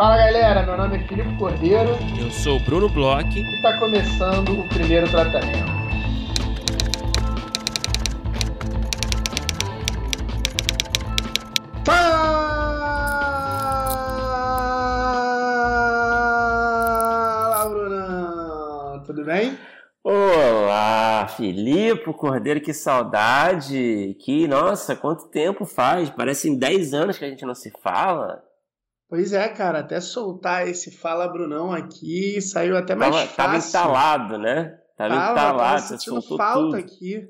Fala galera, meu nome é Filipe Cordeiro. Eu sou o Bruno Bloch. E está começando o primeiro tratamento. Fala, Brunão! Tudo bem? Olá, Filipe Cordeiro, que saudade! Que, nossa, quanto tempo faz? Parecem 10 anos que a gente não se fala. Pois é, cara, até soltar esse Fala Brunão aqui saiu até mais tava, fácil. Tava instalado, né? Tava, tava instalado, tava soltou falta tudo. aqui.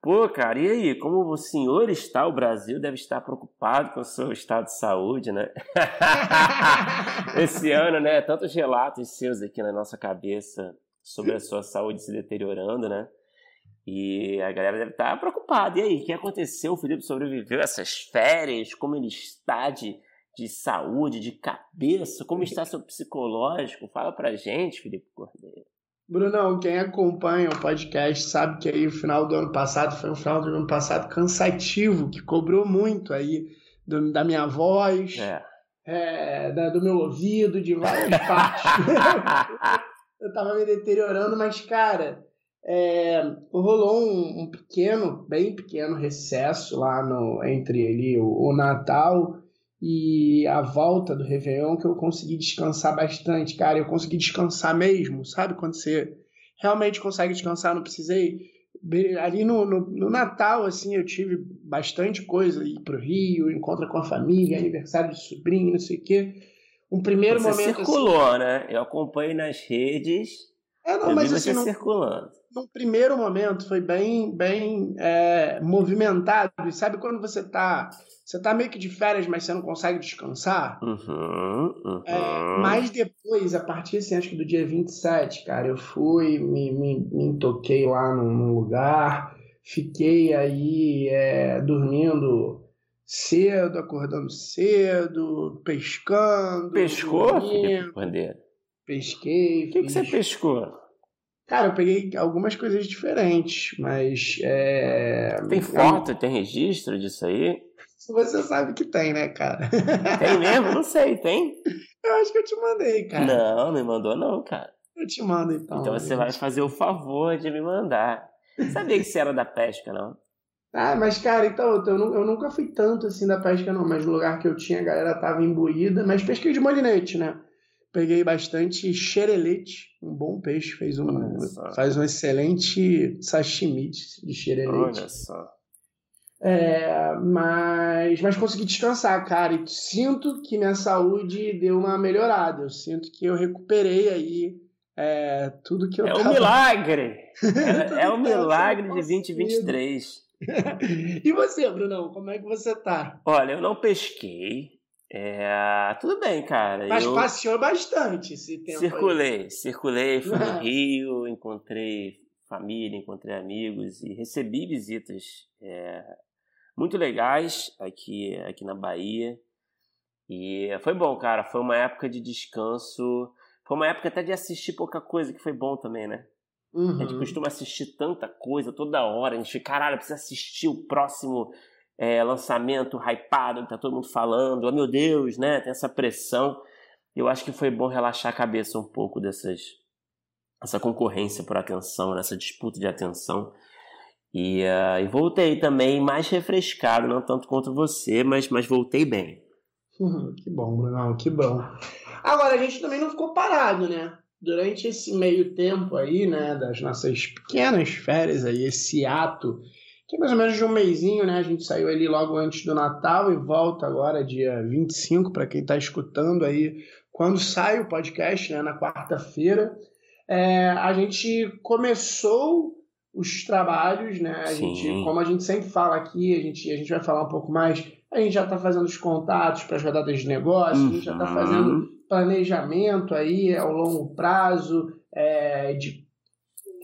Pô, cara, e aí? Como o senhor está, o Brasil deve estar preocupado com o seu estado de saúde, né? Esse ano, né? Tantos relatos seus aqui na nossa cabeça sobre a sua saúde se deteriorando, né? E a galera deve estar preocupada. E aí, o que aconteceu? O Felipe sobreviveu a essas férias? Como ele está de, de saúde, de cabeça? Como está seu psicológico? Fala pra gente, Felipe Cordeiro. Brunão, quem acompanha o podcast sabe que aí o final do ano passado foi um final do ano passado cansativo, que cobrou muito aí do, da minha voz, É. é, da- do meu ouvido, de várias partes. eu tava me deteriorando, mas, cara, é, rolou um, um pequeno, bem pequeno recesso lá no, entre ali o, o Natal e a volta do Réveillon que eu consegui descansar bastante, cara. Eu consegui descansar mesmo, sabe? Quando você realmente consegue descansar, não precisei. Ali no, no, no Natal, assim, eu tive bastante coisa, ir pro Rio, encontro com a família, aniversário de sobrinho, não sei o quê. Um primeiro Você momento. circulou, né? Eu acompanhei nas redes. Assim, é, não, eu mas vi assim, você não, circulando. Num primeiro momento foi bem bem é, movimentado e sabe quando você tá você tá meio que de férias mas você não consegue descansar Uhum, uhum. É, mas depois a partir assim, acho que do dia 27 cara eu fui me, me, me toquei lá num, num lugar fiquei aí é, dormindo cedo acordando cedo pescando Pescou, dormindo, Felipe Cordeiro? pesquei O que, que você pescou? Cara, eu peguei algumas coisas diferentes, mas. É... Tem foto, tem registro disso aí? Você sabe que tem, né, cara? Tem mesmo? Não sei, tem? Eu acho que eu te mandei, cara. Não, me mandou não, cara. Eu te mando então. Então você vai fazer o favor de me mandar. Sabia que você era da pesca, não? Ah, mas, cara, então, eu, eu nunca fui tanto assim da pesca, não. Mas no lugar que eu tinha, a galera tava imbuída. Mas pesquei de molinete, né? Peguei bastante xerelete, um bom peixe. Fez um, faz um excelente sashimi de xerelete. Olha só. É, mas, mas consegui descansar, cara. E sinto que minha saúde deu uma melhorada. Eu sinto que eu recuperei aí é, tudo que eu É um tava- milagre! É, é um que tava milagre sendo de 2023. E você, Brunão, como é que você tá? Olha, eu não pesquei. É, tudo bem, cara. Mas eu passeou bastante esse tempo. aí. circulei, circulei, fui no Rio, encontrei família, encontrei amigos e recebi visitas é, muito legais aqui, aqui na Bahia. E foi bom, cara. Foi uma época de descanso. Foi uma época até de assistir pouca coisa, que foi bom também, né? Uhum. A gente costuma assistir tanta coisa toda hora. A gente fica, caralho, precisa assistir o próximo é, lançamento hypado que tá todo mundo falando. Oh, meu Deus, né? Tem essa pressão. Eu acho que foi bom relaxar a cabeça um pouco dessas essa concorrência por atenção, nessa disputa de atenção. E, ah, e voltei também mais refrescado, não tanto quanto você, mas, mas voltei bem. Uhum, que bom, Brunão, que bom. Agora, a gente também não ficou parado, né? Durante esse meio tempo aí, né, das nossas pequenas férias aí, esse ato, que é mais ou menos de um mêsinho, né? A gente saiu ali logo antes do Natal e volta agora dia 25, para quem tá escutando aí, quando sai o podcast, né, na quarta-feira. É, a gente começou os trabalhos, né? A Sim. gente, como a gente sempre fala aqui, a gente, a gente vai falar um pouco mais. A gente já está fazendo os contatos para as rodadas de negócio, a gente já está Uhum. fazendo planejamento aí ao longo prazo é, de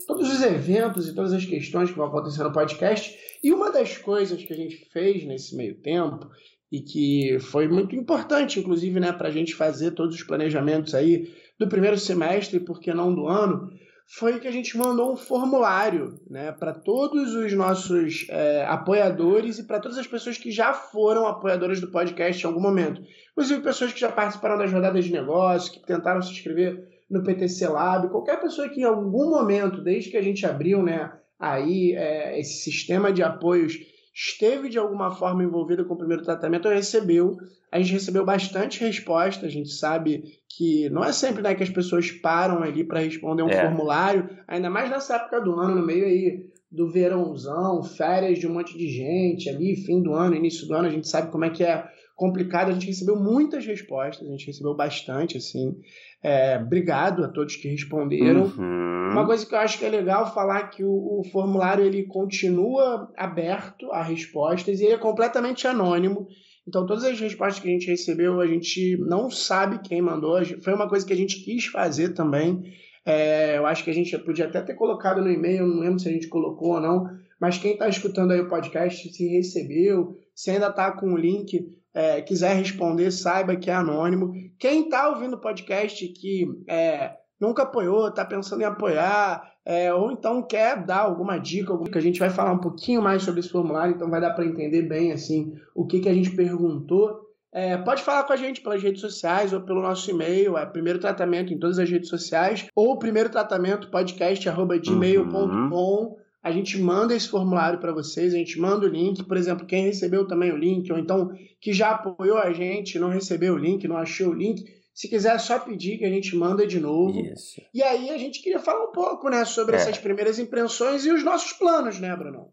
todos os eventos e todas as questões que vão acontecer no podcast. E uma das coisas que a gente fez nesse meio tempo e que foi muito importante, inclusive, né, para a gente fazer todos os planejamentos aí do primeiro semestre, por que não do ano, foi que a gente mandou um formulário né, para todos os nossos é, apoiadores e para todas as pessoas que já foram apoiadoras do podcast em algum momento. Inclusive pessoas que já participaram das rodadas de negócio, que tentaram se inscrever no PTC Lab, qualquer pessoa que em algum momento, desde que a gente abriu né, aí é, esse sistema de apoios, esteve de alguma forma envolvida com o primeiro tratamento, recebeu. A gente recebeu bastante resposta, a gente sabe que não é sempre né, que as pessoas param ali para responder um é. formulário, ainda mais nessa época do ano, no meio aí do verãozão, férias de um monte de gente ali, fim do ano, início do ano, a gente sabe como é que é complicado. A gente recebeu muitas respostas, a gente recebeu bastante, assim. É, obrigado a todos que responderam. Uhum. Uma coisa que eu acho que é legal falar que o, o, formulário ele continua aberto a respostas e ele é completamente anônimo. Então, todas as respostas que a gente recebeu, a gente não sabe quem mandou. Foi uma coisa que a gente quis fazer também. É, eu acho que a gente podia até ter colocado no e-mail, não lembro se a gente colocou ou não, mas quem está escutando aí o podcast, se recebeu, se ainda está com o link, é, quiser responder, saiba que é anônimo. Quem está ouvindo o podcast que é, nunca apoiou, está pensando em apoiar, é, ou então quer dar alguma dica, alguma a gente vai falar um pouquinho mais sobre esse formulário, então vai dar para entender bem assim o que, que a gente perguntou. É, pode falar com a gente pelas redes sociais ou pelo nosso e-mail, é primeiro tratamento em todas as redes sociais, ou primeiro tratamento podcast.gmail.com. Uhum. A gente manda esse formulário para vocês, a gente manda o link. Por exemplo, quem recebeu também o link, ou então que já apoiou a gente, não recebeu o link, não achou o link, se quiser é só pedir que a gente manda de novo. Isso. E aí a gente queria falar um pouco, né, sobre é. essas primeiras impressões e os nossos planos, né, Bruno?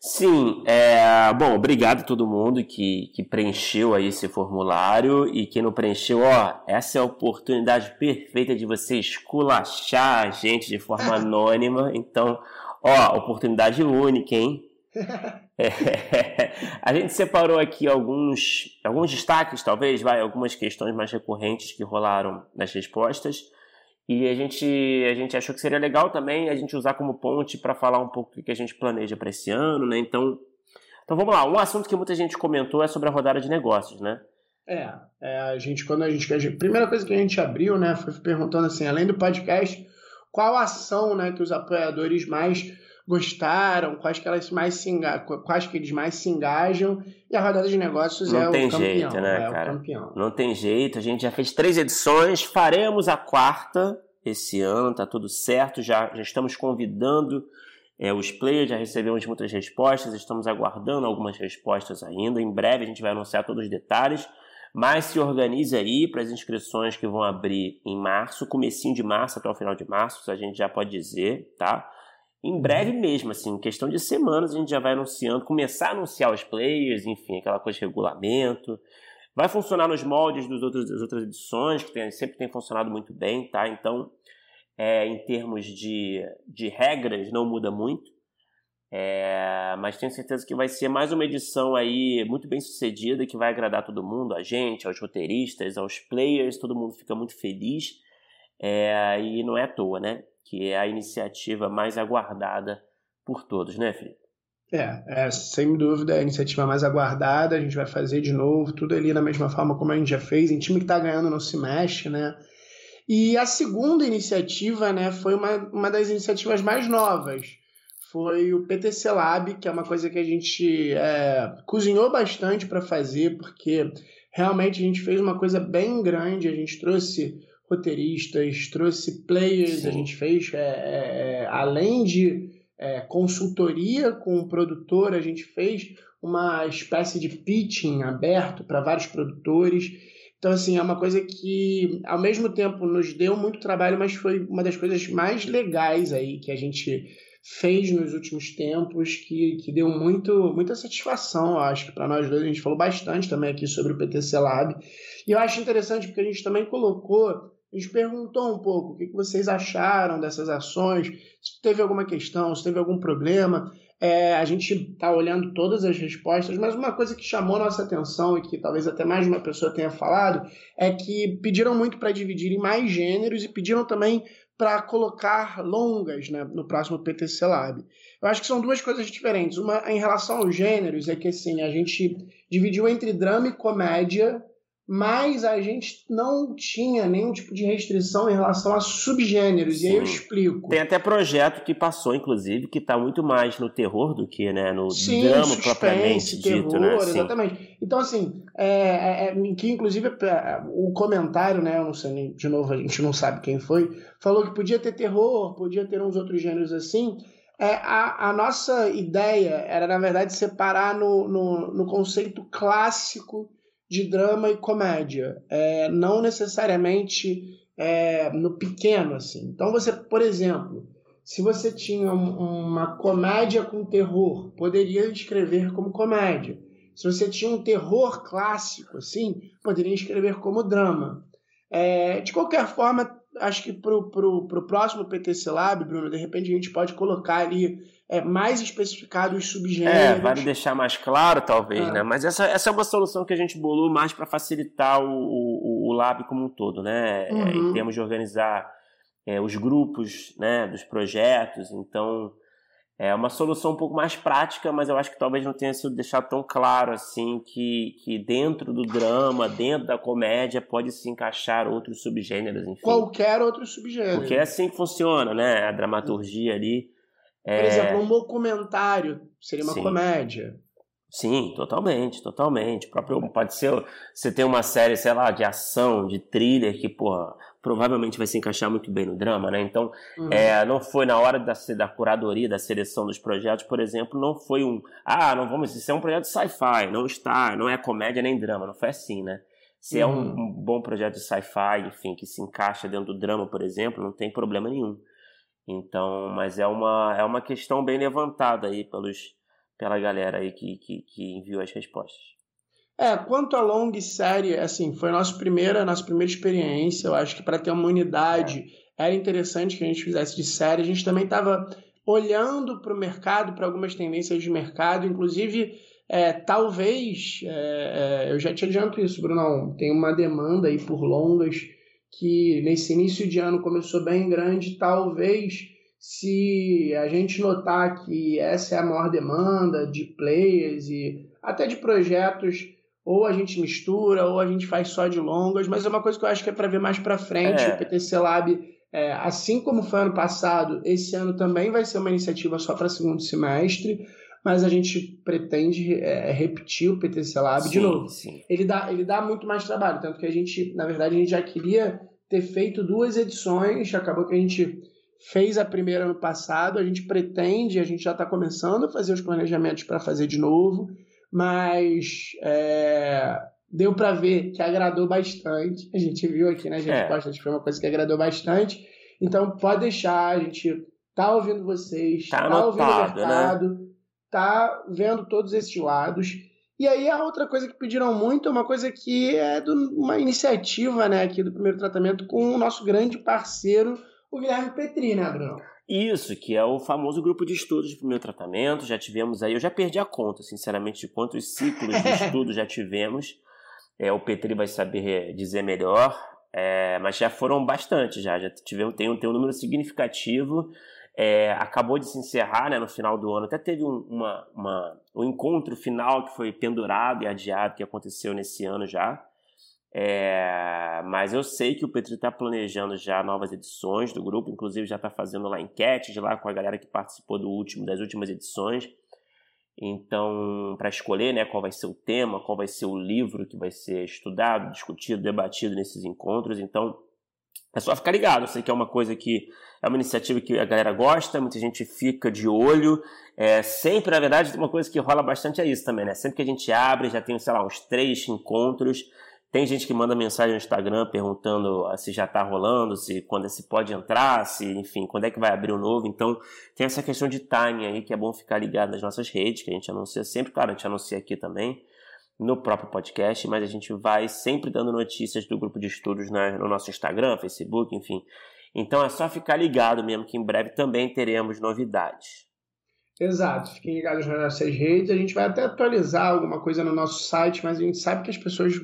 Sim, é, bom, obrigado a todo mundo que, que preencheu aí esse formulário e quem não preencheu, ó, essa é a oportunidade perfeita de você esculachar a gente de forma anônima, então, ó, oportunidade única, hein? É, a gente separou aqui alguns, alguns destaques, talvez, vai, algumas questões mais recorrentes que rolaram nas respostas. E a gente, a gente achou que seria legal também a gente usar como ponte para falar um pouco do que a gente planeja para esse ano, né? Então, então vamos lá. Um assunto que muita gente comentou é sobre a rodada de negócios, né? É, é a gente quando a gente a primeira coisa que a gente abriu, né, foi perguntando assim, além do podcast, qual ação, né, que os apoiadores mais gostaram, quais que elas mais se enga... quais que eles mais se engajam, e a rodada de negócios Não é tem o campeão. Jeito, né, é cara? Não tem jeito, a gente já fez três edições, faremos a quarta esse ano, tá tudo certo, já, já estamos convidando é, os players, já recebemos muitas respostas, estamos aguardando algumas respostas ainda, em breve a gente vai anunciar todos os detalhes, mas se organize aí para as inscrições que vão abrir em março, comecinho de março até o final de março, a gente já pode dizer, tá? em breve mesmo, assim, em questão de semanas, a gente já vai anunciando, começar a anunciar os players, enfim, aquela coisa de regulamento. Vai funcionar nos moldes dos outros, das outras edições, que tem, sempre tem funcionado muito bem, tá? Então, é, em termos de, de regras, não muda muito. É, mas tenho certeza que vai ser mais uma edição aí muito bem sucedida, que vai agradar todo mundo, a gente, aos roteiristas, aos players, todo mundo fica muito feliz. É, e não é à toa, né? que é a iniciativa mais aguardada por todos, né, Felipe? É, é, sem dúvida é a iniciativa mais aguardada, a gente vai fazer de novo, tudo ali da mesma forma como a gente já fez, em time que está ganhando não se mexe, né? E a segunda iniciativa, né, foi uma, uma das iniciativas mais novas, foi o PTC Lab, que é uma coisa que a gente é, cozinhou bastante para fazer, porque realmente a gente fez uma coisa bem grande, a gente trouxe roteiristas, trouxe players, Sim. a gente fez, é, é, é, além de é, consultoria com o produtor, a gente fez uma espécie de pitching aberto para vários produtores. Então, assim, é uma coisa que, ao mesmo tempo, nos deu muito trabalho, mas foi uma das coisas mais legais aí que a gente fez nos últimos tempos, que, que deu muito, muita satisfação, acho que para nós dois. A gente falou bastante também aqui sobre o PTC Lab. E eu acho interessante porque a gente também colocou a gente perguntou um pouco o que vocês acharam dessas ações, se teve alguma questão, se teve algum problema. É, a gente está olhando todas as respostas, mas uma coisa que chamou nossa atenção e que talvez até mais uma pessoa tenha falado é que pediram muito para dividir em mais gêneros e pediram também para colocar longas né, no próximo PTC Lab. Eu acho que são duas coisas diferentes. Uma em relação aos gêneros é que assim, a gente dividiu entre drama e comédia mas a gente não tinha nenhum tipo de restrição em relação a subgêneros, Sim. e aí eu explico. Tem até projeto que passou, inclusive, que está muito mais no terror do que né, no Sim, drama suspense, propriamente terror, dito. Né? Exatamente. Então, assim, é, é, é, que inclusive é, o comentário, né, eu não sei, de novo, a gente não sabe quem foi, falou que podia ter terror, podia ter uns outros gêneros assim, é, a, a, nossa ideia era, na verdade, separar no, no, no conceito clássico de drama e comédia, é, não necessariamente é, no pequeno assim. Então você, por exemplo, se você tinha uma comédia com terror, poderia escrever como comédia. Se você tinha um terror clássico, assim, poderia escrever como drama. É, de qualquer forma, acho que para o próximo PTC Lab, Bruno, de repente a gente pode colocar ali é, mais especificado os subgêneros. É, vale deixar mais claro, talvez, é. né? Mas essa, essa é uma solução que a gente bolou mais para facilitar o, o, o, lab como um todo, né? Uhum. É, em uhum. termos de organizar é, os grupos né, dos projetos. Então, é uma solução um pouco mais prática, mas eu acho que talvez não tenha sido deixado tão claro assim que, que dentro do drama, dentro da comédia, pode se encaixar outros subgêneros, enfim. Qualquer outro subgênero. Porque é assim que funciona, né? A dramaturgia ali. É... Por exemplo, um documentário seria uma Sim. comédia. Sim, totalmente, totalmente. O próprio, pode ser, você tem uma série, sei lá, de ação, de thriller, que, porra, provavelmente vai se encaixar muito bem no drama, né? Então, uhum. é, não foi na hora da, da curadoria, da seleção dos projetos, por exemplo, não foi um, ah, não vamos, isso é um projeto sci-fi, não está, não é comédia nem drama, não foi assim, né? Se uhum. é um, uhum. um bom projeto de sci-fi, enfim, que se encaixa dentro do drama, por exemplo, não tem problema nenhum. Então, mas é uma, é uma questão bem levantada aí pelos, pela galera aí que, que, que enviou as respostas. É, quanto a long série, assim, foi a nossa primeira, nossa primeira experiência. Eu acho que para ter uma unidade é. era interessante que a gente fizesse de série. A gente também estava olhando para o mercado, para algumas tendências de mercado, inclusive. É, talvez, é, é eu já te adianto isso, Brunão, tem uma demanda aí por longas que nesse início de ano começou bem grande, talvez se a gente notar que essa é a maior demanda de players e até de projetos, ou a gente mistura, ou a gente faz só de longas, mas é uma coisa que eu acho que é para ver mais para frente. É. O PTC Lab, é, assim como foi ano passado, esse ano também vai ser uma iniciativa só para segundo semestre mas a gente pretende é, repetir o PTC Lab sim, de novo. Sim. Ele, dá, ele dá muito mais trabalho, tanto que a gente, na verdade, a gente já queria ter feito duas edições, acabou que a gente fez a primeira ano passado, a gente pretende, a gente já está começando a fazer os planejamentos para fazer de novo, mas é, deu para ver que agradou bastante. A gente viu aqui nas né, respostas é. foi uma coisa que agradou bastante. Então pode deixar, a gente tá ouvindo vocês, tá, tá ouvindo o né? mercado, né? Tá vendo todos esses lados. E aí a outra coisa que pediram muito é uma coisa que é de uma iniciativa né, aqui do primeiro tratamento com o nosso grande parceiro o Guilherme Petri, né, Bruno? Isso, que é o famoso grupo de estudos de primeiro tratamento. Já tivemos aí, eu já perdi a conta, sinceramente, de quantos ciclos de estudo já tivemos. É, o Petri vai saber dizer melhor, é, mas já foram bastante, já, já tivemos, tem, tem um número significativo. É, acabou de se encerrar né, no final do ano. Até teve um, uma, uma, um encontro final que foi pendurado e adiado, que aconteceu nesse ano já. É, mas eu sei que o Petri está planejando já novas edições do grupo, inclusive já está fazendo lá enquetes lá com a galera que participou do último, das últimas edições. Então, para escolher né, qual vai ser o tema, qual vai ser o livro que vai ser estudado, discutido, debatido nesses encontros. Então, é só ficar ligado. Eu sei que é uma coisa que é uma iniciativa que a galera gosta, muita gente fica de olho. É, sempre, na verdade, uma coisa que rola bastante é isso também, né? Sempre que a gente abre, já tem, sei lá, uns três encontros tem gente que manda mensagem no Instagram perguntando ah, se já está rolando, se quando se pode entrar, se enfim, quando é que vai abrir o novo. Então tem essa questão de timing aí que é bom ficar ligado nas nossas redes, que a gente anuncia sempre, claro, a gente anuncia aqui também no próprio podcast, mas a gente vai sempre dando notícias do grupo de estudos no nosso Instagram, Facebook, enfim. Então é só ficar ligado mesmo que em breve também teremos novidades. Exato, fiquem ligados nas nossas redes. A gente vai até atualizar alguma coisa no nosso site, mas a gente sabe que as pessoas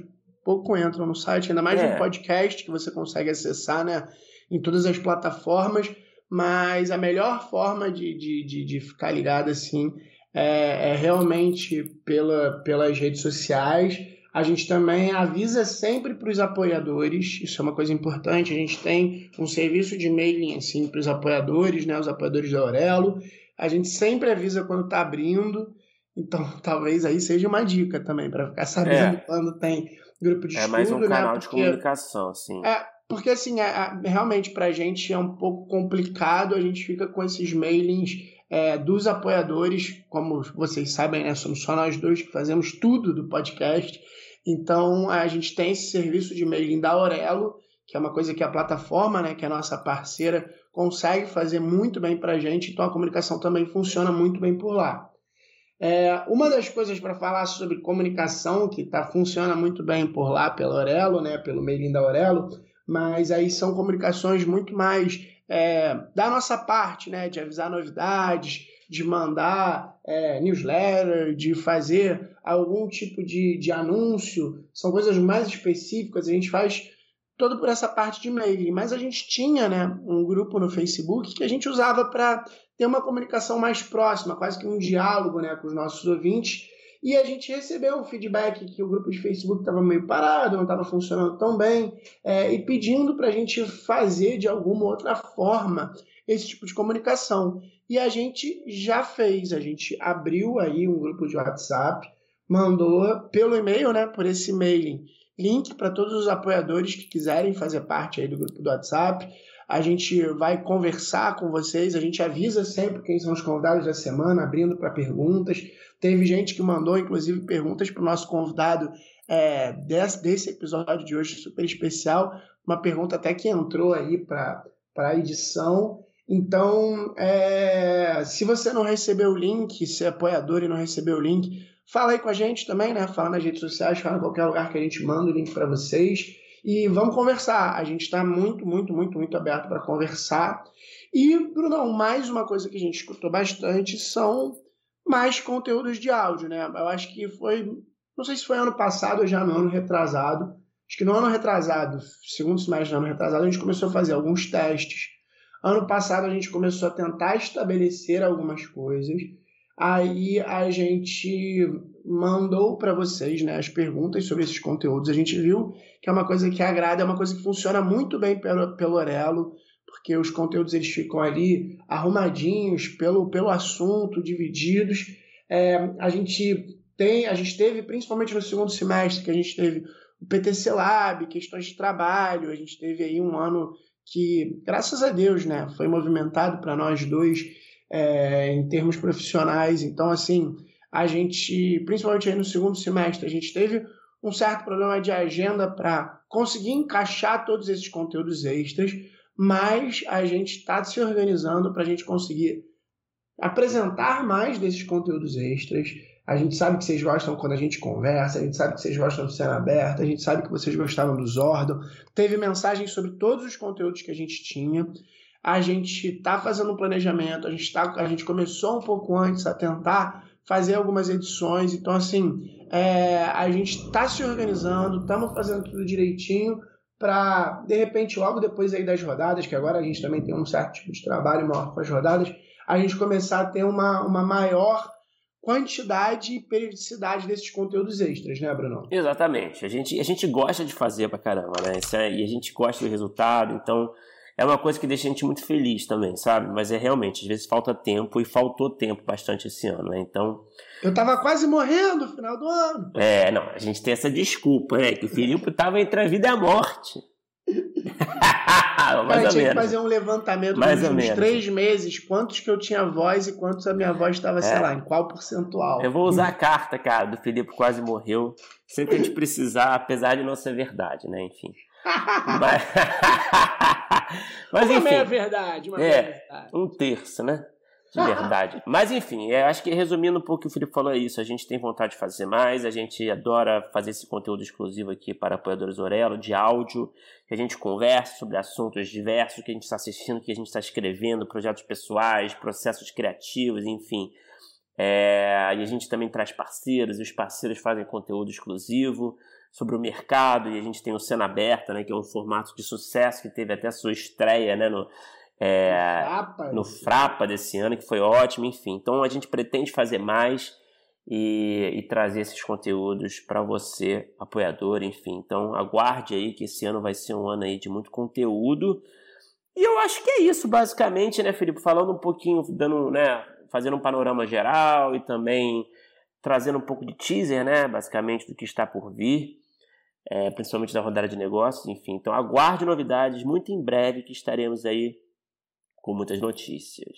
pouco entram no site, ainda mais é. no podcast que você consegue acessar né, em todas as plataformas. Mas a melhor forma de, de, de, de ficar ligado assim é, é, realmente pela, pelas redes sociais. A gente também avisa sempre para os apoiadores, isso é uma coisa importante. A gente tem um serviço de mailing assim para os apoiadores, né, os apoiadores da Aurelo. A gente sempre avisa quando está abrindo. Então, talvez aí seja uma dica também para ficar sabendo é. quando tem grupo de é estudo. É mais um né? canal de comunicação, assim. É, porque assim, é, é, realmente para a gente é um pouco complicado, a gente fica com esses mailings é, dos apoiadores, como vocês sabem, né, somos só nós dois que fazemos tudo do podcast. Então a gente tem esse serviço de mailing da Aurelo, que é uma coisa que a plataforma, né, que é a nossa parceira, consegue fazer muito bem para a gente. Então a comunicação também funciona muito bem por lá. É, uma das coisas para falar sobre comunicação que tá, funciona muito bem por lá pela Aurelo, né, pelo mailing da Aurelo, mas aí são comunicações muito mais é, da nossa parte, né, de avisar novidades, de mandar é, newsletter, de fazer algum tipo de, de anúncio, são coisas mais específicas, a gente faz todo por essa parte de mailing, mas a gente tinha né, um grupo no Facebook que a gente usava para ter uma comunicação mais próxima, quase que um diálogo né, com os nossos ouvintes, e a gente recebeu um feedback que o grupo de Facebook estava meio parado, não estava funcionando tão bem, é, e pedindo para a gente fazer de alguma outra forma esse tipo de comunicação. E a gente já fez, a gente abriu aí um grupo de WhatsApp, mandou pelo e-mail, né, por esse mailing, link para todos os apoiadores que quiserem fazer parte aí do grupo do WhatsApp. A gente vai conversar com vocês, a gente avisa sempre quem são os convidados da semana, abrindo para perguntas. Teve gente que mandou, inclusive, perguntas para o nosso convidado é, desse, desse episódio de hoje super especial. Uma pergunta até que entrou aí para a edição. Então, é, se você não recebeu o link, se é apoiador e não recebeu o link, fala aí com a gente também, né? Fala nas redes sociais, fala em qualquer lugar que a gente manda o link para vocês. E vamos conversar. A gente está muito, muito, muito, muito aberto para conversar. E, Brunão, mais uma coisa que a gente escutou bastante são mais conteúdos de áudio, né? Eu acho que foi, não sei se foi ano passado ou já no ano retrasado. Acho que no ano retrasado, segundo semestre do ano retrasado, a gente começou a fazer alguns testes. Ano passado a gente começou a tentar estabelecer algumas coisas. Aí a gente mandou para vocês né, as perguntas sobre esses conteúdos. A gente viu que é uma coisa que agrada, é uma coisa que funciona muito bem pelo, pelo Orelo porque os conteúdos eles ficam ali arrumadinhos pelo, pelo assunto, divididos. É, a gente tem, a gente teve, principalmente no segundo semestre, que a gente teve o PTC Lab, questões de trabalho, a gente teve aí um ano que, graças a Deus, né, foi movimentado para nós dois é, em termos profissionais. Então, assim, a gente, principalmente aí no segundo semestre, a gente teve um certo problema de agenda para conseguir encaixar todos esses conteúdos extras, mas a gente está se organizando para a gente conseguir apresentar mais desses conteúdos extras. A gente sabe que vocês gostam quando a gente conversa, a gente sabe que vocês gostam do cena aberta, a gente sabe que vocês gostavam do Zordon. Teve mensagens sobre todos os conteúdos que a gente tinha. A gente está fazendo um planejamento, a gente, tá, a gente começou um pouco antes a tentar fazer algumas edições. Então, assim, é, a gente está se organizando, estamos fazendo tudo direitinho para, de repente, logo depois aí das rodadas, que agora a gente também tem um certo tipo de trabalho maior com as rodadas, a gente começar a ter uma, uma maior quantidade e periodicidade desses conteúdos extras, né, Bruno? Exatamente. A gente, a gente gosta de fazer pra caramba, né? É, e a gente gosta do resultado, então é uma coisa que deixa a gente muito feliz também, sabe? Mas é realmente, às vezes falta tempo e faltou tempo bastante esse ano, né? Então. Eu tava quase morrendo no final do ano. É, não, a gente tem essa desculpa, né? Que o Filipe tava entre a vida e a morte. Mais Cara, tinha que fazer um levantamento Mais nos últimos três meses, quantos que eu tinha voz e quantos a minha voz estava, é. sei lá, em qual percentual. Eu vou usar a carta, cara, do Felipe quase morreu, sem que a gente precisar, apesar de não ser verdade, né? Enfim. Mas, Mas enfim. Meia verdade, uma é, verdade. Um terço, né? De verdade. Mas enfim, eu acho que resumindo um pouco o que o Felipe falou é isso. A gente tem vontade de fazer mais, a gente adora fazer esse conteúdo exclusivo aqui para apoiadores Orelo, de áudio, que a gente conversa sobre assuntos diversos que a gente está assistindo, que a gente está escrevendo, projetos pessoais, processos criativos, enfim. É, e a gente também traz parceiros, e os parceiros fazem conteúdo exclusivo sobre o mercado, e a gente tem o Cena Aberta, né, que é um formato de sucesso que teve até sua estreia né, no, é, Frapa, no Frapa desse ano, que foi ótimo, enfim. Então a gente pretende fazer mais e, e trazer esses conteúdos para você, apoiador, enfim. Então aguarde aí que esse ano vai ser um ano aí de muito conteúdo. E eu acho que é isso, basicamente, né, Felipe? Falando um pouquinho, dando, né, fazendo um panorama geral e também trazendo um pouco de teaser, né, basicamente, do que está por vir, é, principalmente da rodada de negócios, enfim. Então aguarde novidades muito em breve que estaremos aí com muitas notícias.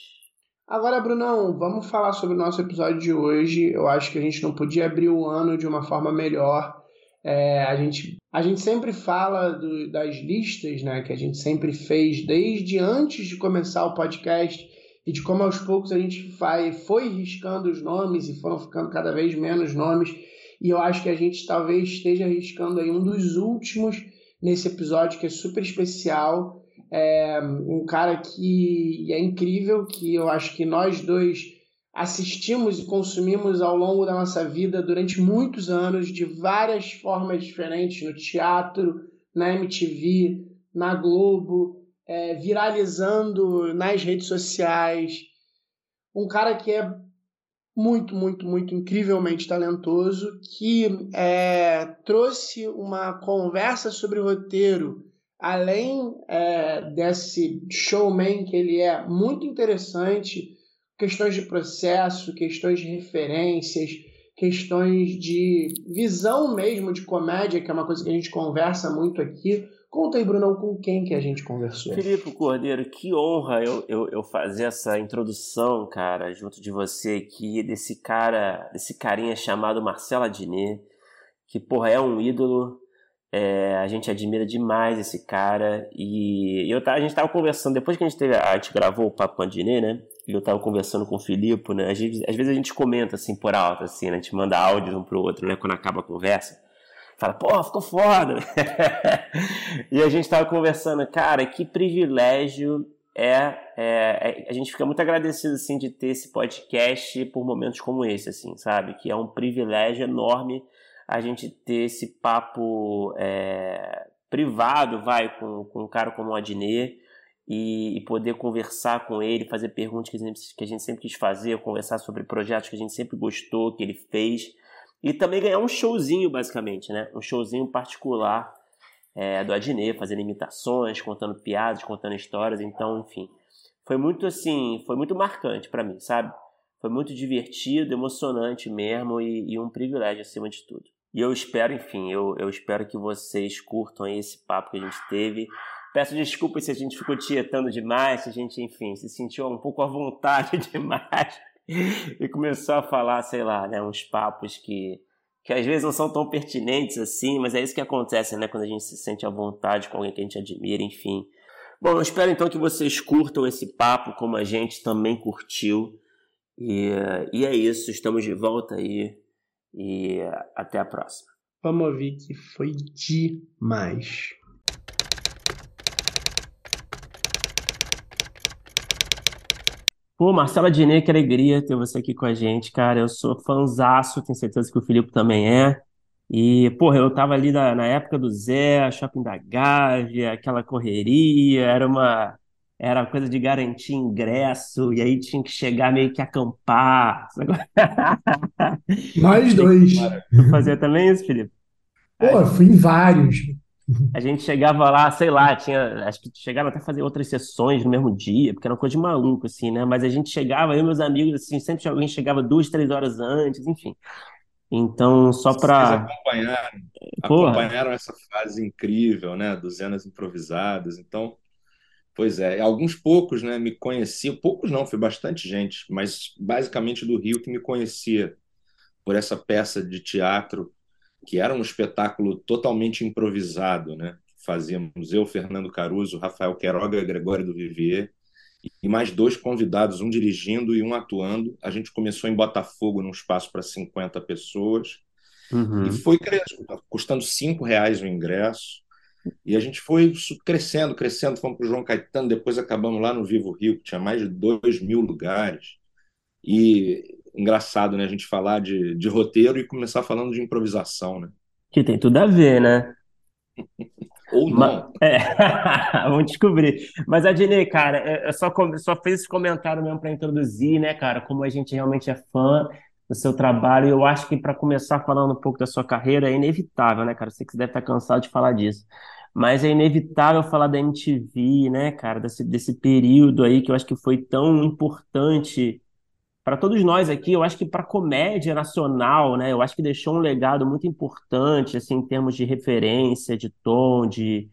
Agora, Brunão, vamos falar sobre o nosso episódio de hoje. Eu acho que a gente não podia abrir o ano de uma forma melhor. É, a, gente, a gente sempre fala do, das listas né, que a gente sempre fez desde antes de começar o podcast e de como aos poucos a gente vai, foi riscando os nomes e foram ficando cada vez menos nomes. E eu acho que a gente talvez esteja riscando aí um dos últimos nesse episódio que é super especial é um cara que é incrível, que eu acho que nós dois assistimos e consumimos ao longo da nossa vida durante muitos anos, de várias formas diferentes, no teatro, na MTV, na Globo, é, viralizando nas redes sociais. Um cara que é muito, muito, muito incrivelmente talentoso, que é, trouxe uma conversa sobre roteiro além é, desse showman que ele é muito interessante, questões de processo, questões de referências, questões de visão mesmo de comédia, que é uma coisa que a gente conversa muito aqui. Conta aí, Brunão, com quem que a gente conversou. Filipe Cordeiro, que honra eu, eu, eu fazer essa introdução, cara, junto de você aqui, desse cara, desse carinha chamado Marcelo Adnet, que, porra, é um ídolo, é, a gente admira demais esse cara. E eu, a gente tava conversando, depois que a gente teve. A gente gravou o Papo Pandinê, né? E eu tava conversando com o Filipe, né? Às vezes, às vezes a gente comenta assim por alto, assim, né? A gente manda áudios um pro outro, né? Quando acaba a conversa. Fala, pô, ficou foda. e a gente tava conversando, cara, que privilégio é, é, é, a gente fica muito agradecido assim de ter esse podcast por momentos como esse assim sabe que é um privilégio enorme a gente ter esse papo é, privado, vai, com, com um cara como o Adnet e, e, poder conversar com ele, fazer perguntas que a, gente, que a gente sempre quis fazer, conversar sobre projetos que a gente sempre gostou, que ele fez. E também ganhar um showzinho, basicamente, né? Um showzinho particular é, do Adnet, fazendo imitações, contando piadas, contando histórias. Então, enfim, foi muito assim, foi muito marcante para mim, sabe? Foi muito divertido, emocionante mesmo e, e um privilégio acima de tudo. E eu espero, enfim, eu, eu espero que vocês curtam esse papo que a gente teve. Peço desculpas se a gente ficou tietando demais, se a gente, enfim, se sentiu um pouco à vontade demais e começou a falar, sei lá, né, uns papos que, que às vezes não são tão pertinentes assim, mas é isso que acontece, né, quando a gente se sente à vontade com alguém que a gente admira, enfim. Bom, eu espero então que vocês curtam esse papo como a gente também curtiu. E, e é isso, estamos de volta aí e até a próxima. Vamos ouvir que foi demais. Pô, Marcela Diné, que alegria ter você aqui com a gente, cara. Eu sou fãzaço, tenho certeza que o Filipe também é. E, porra, eu tava ali na, na época do Zé, Shopping da Gávea, aquela correria, era uma era coisa de garantir ingresso, e aí tinha que chegar meio que acampar. Mais dois. Tu fazia também isso, Felipe? Pô, eu fui em vários. A gente chegava lá, sei lá, tinha, acho que chegava até a fazer outras sessões no mesmo dia, porque era uma coisa de maluco, assim, né? Mas a gente chegava, eu e meus amigos, assim, sempre alguém chegava duas, três horas antes, enfim. Então, só para acompanharam, acompanharam essa fase incrível, né, dos Zenas improvisadas. Então, Pois é, alguns poucos né, me conheciam, poucos não, foi bastante gente, mas basicamente do Rio que me conhecia por essa peça de teatro, que era um espetáculo totalmente improvisado, né? Fazíamos eu, Fernando Caruso, Rafael Queiroga, Gregório do Vivier, e mais dois convidados, um dirigindo e um atuando. A gente começou em Botafogo, num espaço para 50 pessoas, uhum. e foi custando cinco reais o ingresso. E a gente foi crescendo, crescendo, fomos para o João Caetano, depois acabamos lá no Vivo Rio, que tinha mais de 2 mil lugares. E engraçado, né? A gente falar de, de roteiro e começar falando de improvisação, né? Que tem tudo a ver, né? Ou não. Mas, é, vamos descobrir. Mas, Adnei, cara, eu só, só fez esse comentário mesmo para introduzir, né, cara, como a gente realmente é fã. do seu trabalho. Eu acho que para começar falando um pouco da sua carreira, é inevitável, né, cara? Você que deve estar cansado de falar disso. Mas é inevitável falar da MTV, né, cara? Desse, desse período aí que eu acho que foi tão importante para todos nós aqui, eu acho que para a comédia nacional, né, eu acho que deixou um legado muito importante, assim, em termos de referência, de tom, de,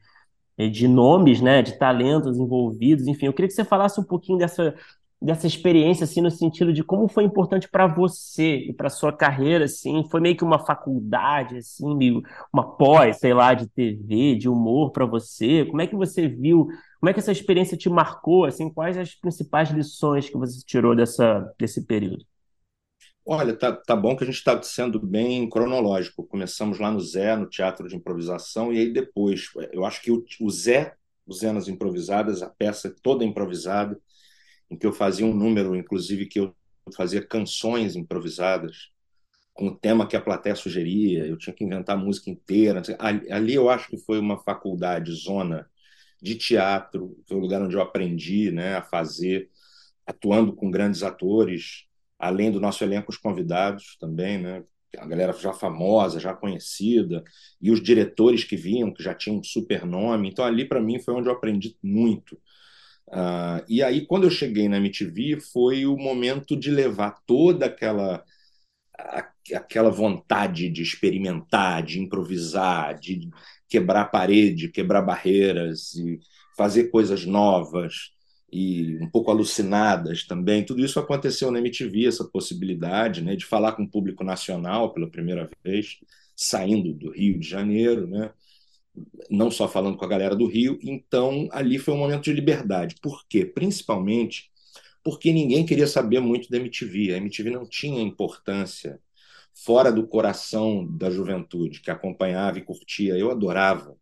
de nomes, né, de talentos envolvidos, enfim, eu queria que você falasse um pouquinho dessa, dessa experiência, assim, no sentido de como foi importante para você e para sua carreira, assim, foi meio que uma faculdade, assim, meio uma pós, sei lá, de TV, de humor para você, como é que você viu, como é que essa experiência te marcou, assim, quais as principais lições que você tirou dessa, desse período? Olha, tá, tá bom que a gente está sendo bem cronológico. Começamos lá no Zé, no Teatro de Improvisação, e aí depois, eu acho que o, o Zé, o Zé nas Improvisadas, a peça toda improvisada, em que eu fazia um número, inclusive, que eu fazia canções improvisadas com o tema que a plateia sugeria, eu tinha que inventar a música inteira. Ali eu acho que foi uma faculdade, zona de teatro, foi o lugar onde eu aprendi né, a fazer, atuando com grandes atores, além do nosso elenco, os convidados também, né? a galera já famosa, já conhecida, e os diretores que vinham, que já tinham um super nome. Então, ali, para mim, foi onde eu aprendi muito. Uh, e aí, quando eu cheguei na MTV, foi o momento de levar toda aquela aquela vontade de experimentar, de improvisar, de quebrar parede, quebrar barreiras e fazer coisas novas e um pouco alucinadas também. Tudo isso aconteceu na MTV, essa possibilidade né, de falar com o público nacional pela primeira vez, saindo do Rio de Janeiro, né? não só falando com a galera do Rio, então ali foi um momento de liberdade. Por quê? Principalmente porque ninguém queria saber muito da MTV. A MTV não tinha importância fora do coração da juventude que acompanhava e curtia. Eu adorava,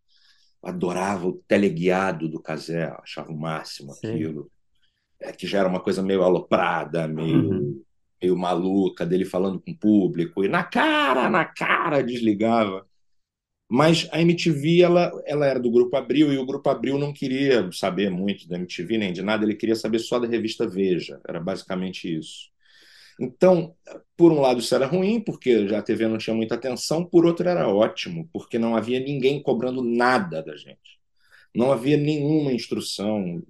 adorava o teleguiado do Casé, achava o máximo aquilo. É, que já era uma coisa meio aloprada, meio, uhum. meio maluca, dele falando com o público, e na cara, na cara, desligava. Mas a MTV ela, ela era do Grupo Abril e o Grupo Abril não queria saber muito da MTV nem de nada, ele queria saber só da revista Veja, era basicamente isso. Então, por um lado, isso era ruim, porque a TV não tinha muita atenção, por outro, era ótimo, porque não havia ninguém cobrando nada da gente. Não havia nenhuma instrução,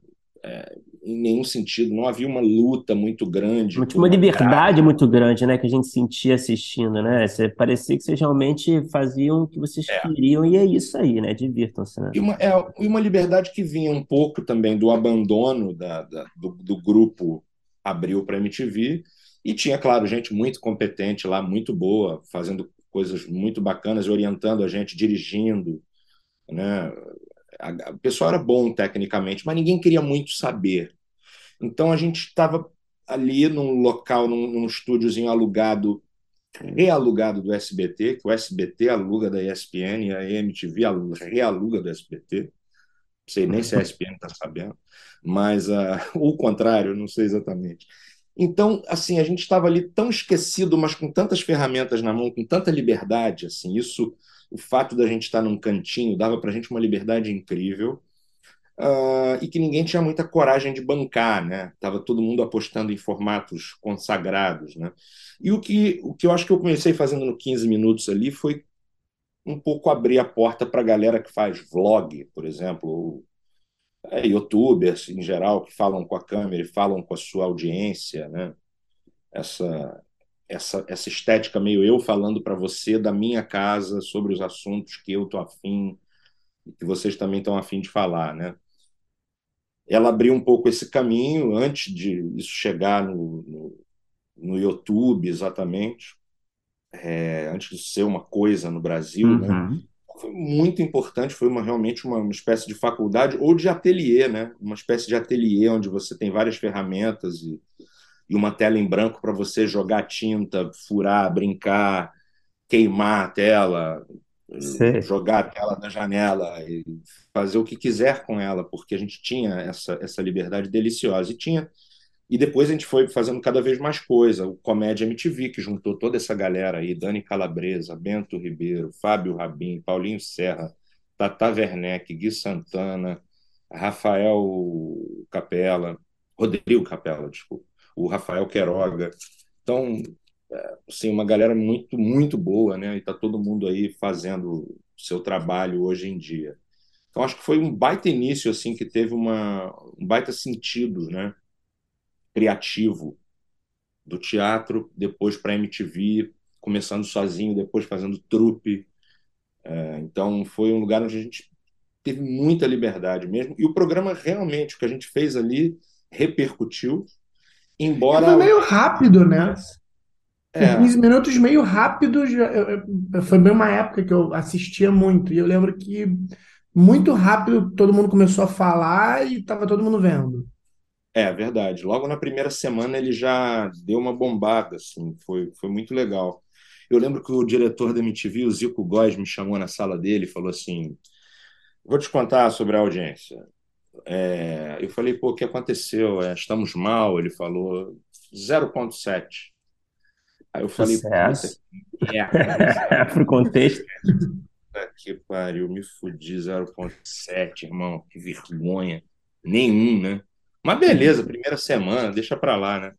é, em nenhum sentido, não havia uma luta muito grande. Uma, uma liberdade cara. muito grande, né, que a gente sentia assistindo, né? Você, parecia que vocês realmente faziam o que vocês é. queriam e é isso aí, né? Divirtam-se, né? E uma, é, e uma liberdade que vinha um pouco também do abandono da, da do, do grupo Abril para a MTV e tinha, claro, gente muito competente lá, muito boa, fazendo coisas muito bacanas, orientando a gente, dirigindo, né? o pessoal era bom tecnicamente, mas ninguém queria muito saber. Então a gente estava ali num local, num, num estúdiozinho alugado, realugado do SBT, que o SBT aluga da ESPN e a MTV realuga do SBT. Não sei nem se a ESPN está sabendo, mas uh, o contrário, não sei exatamente. Então, assim, a gente estava ali tão esquecido, mas com tantas ferramentas na mão, com tanta liberdade, assim, isso o fato da gente estar num cantinho dava para a gente uma liberdade incrível uh, e que ninguém tinha muita coragem de bancar, né? Tava todo mundo apostando em formatos consagrados, né? E o que, o que eu acho que eu comecei fazendo no 15 minutos ali foi um pouco abrir a porta para a galera que faz vlog, por exemplo, ou é, youtubers em geral que falam com a câmera e falam com a sua audiência, né? Essa essa, essa estética meio eu falando para você da minha casa sobre os assuntos que eu tô afim e que vocês também estão afim de falar, né? Ela abriu um pouco esse caminho antes de isso chegar no, no, no YouTube, exatamente, é, antes de ser uma coisa no Brasil, né? uhum. né? Foi muito importante, foi uma, realmente uma, uma espécie de faculdade ou de ateliê, né? Uma espécie de ateliê onde você tem várias ferramentas e e uma tela em branco para você jogar tinta, furar, brincar, queimar a tela, Sim. jogar a tela na janela e fazer o que quiser com ela, porque a gente tinha essa, essa liberdade deliciosa. E tinha. E depois a gente foi fazendo cada vez mais coisa. O Comédia MTV, que juntou toda essa galera aí: Dani Calabresa, Bento Ribeiro, Fábio Rabin, Paulinho Serra, Tata Werneck, Gui Santana, Rafael Capella, Rodrigo Capella, desculpa o Rafael Queiroga. Então, assim, uma galera muito, muito boa, né? E está todo mundo aí fazendo seu trabalho hoje em dia. Então, acho que foi um baita início, assim, que teve uma, um baita sentido, né? Criativo do teatro, depois para MTV, começando sozinho, depois fazendo trupe. É, então, foi um lugar onde a gente teve muita liberdade mesmo. E o programa, realmente, o que a gente fez ali, repercutiu, embora... Foi meio rápido, né? É. 15 minutos meio rápido, foi bem uma época que eu assistia muito, e eu lembro que muito rápido todo mundo começou a falar e estava todo mundo vendo. É verdade. Logo na primeira semana ele já deu uma bombada, assim, foi, foi muito legal. Eu lembro que o diretor da MTV, o Zico Góes, me chamou na sala dele e falou assim: Vou te contar sobre a audiência. É, eu falei, pô, o que aconteceu? É, estamos mal. Ele falou 0,7. Aí eu falei, Sucesso. é, pro contexto. Que pariu, me fudi 0,7, irmão, que vergonha. Nenhum, né? Mas beleza, primeira semana, deixa pra lá, né?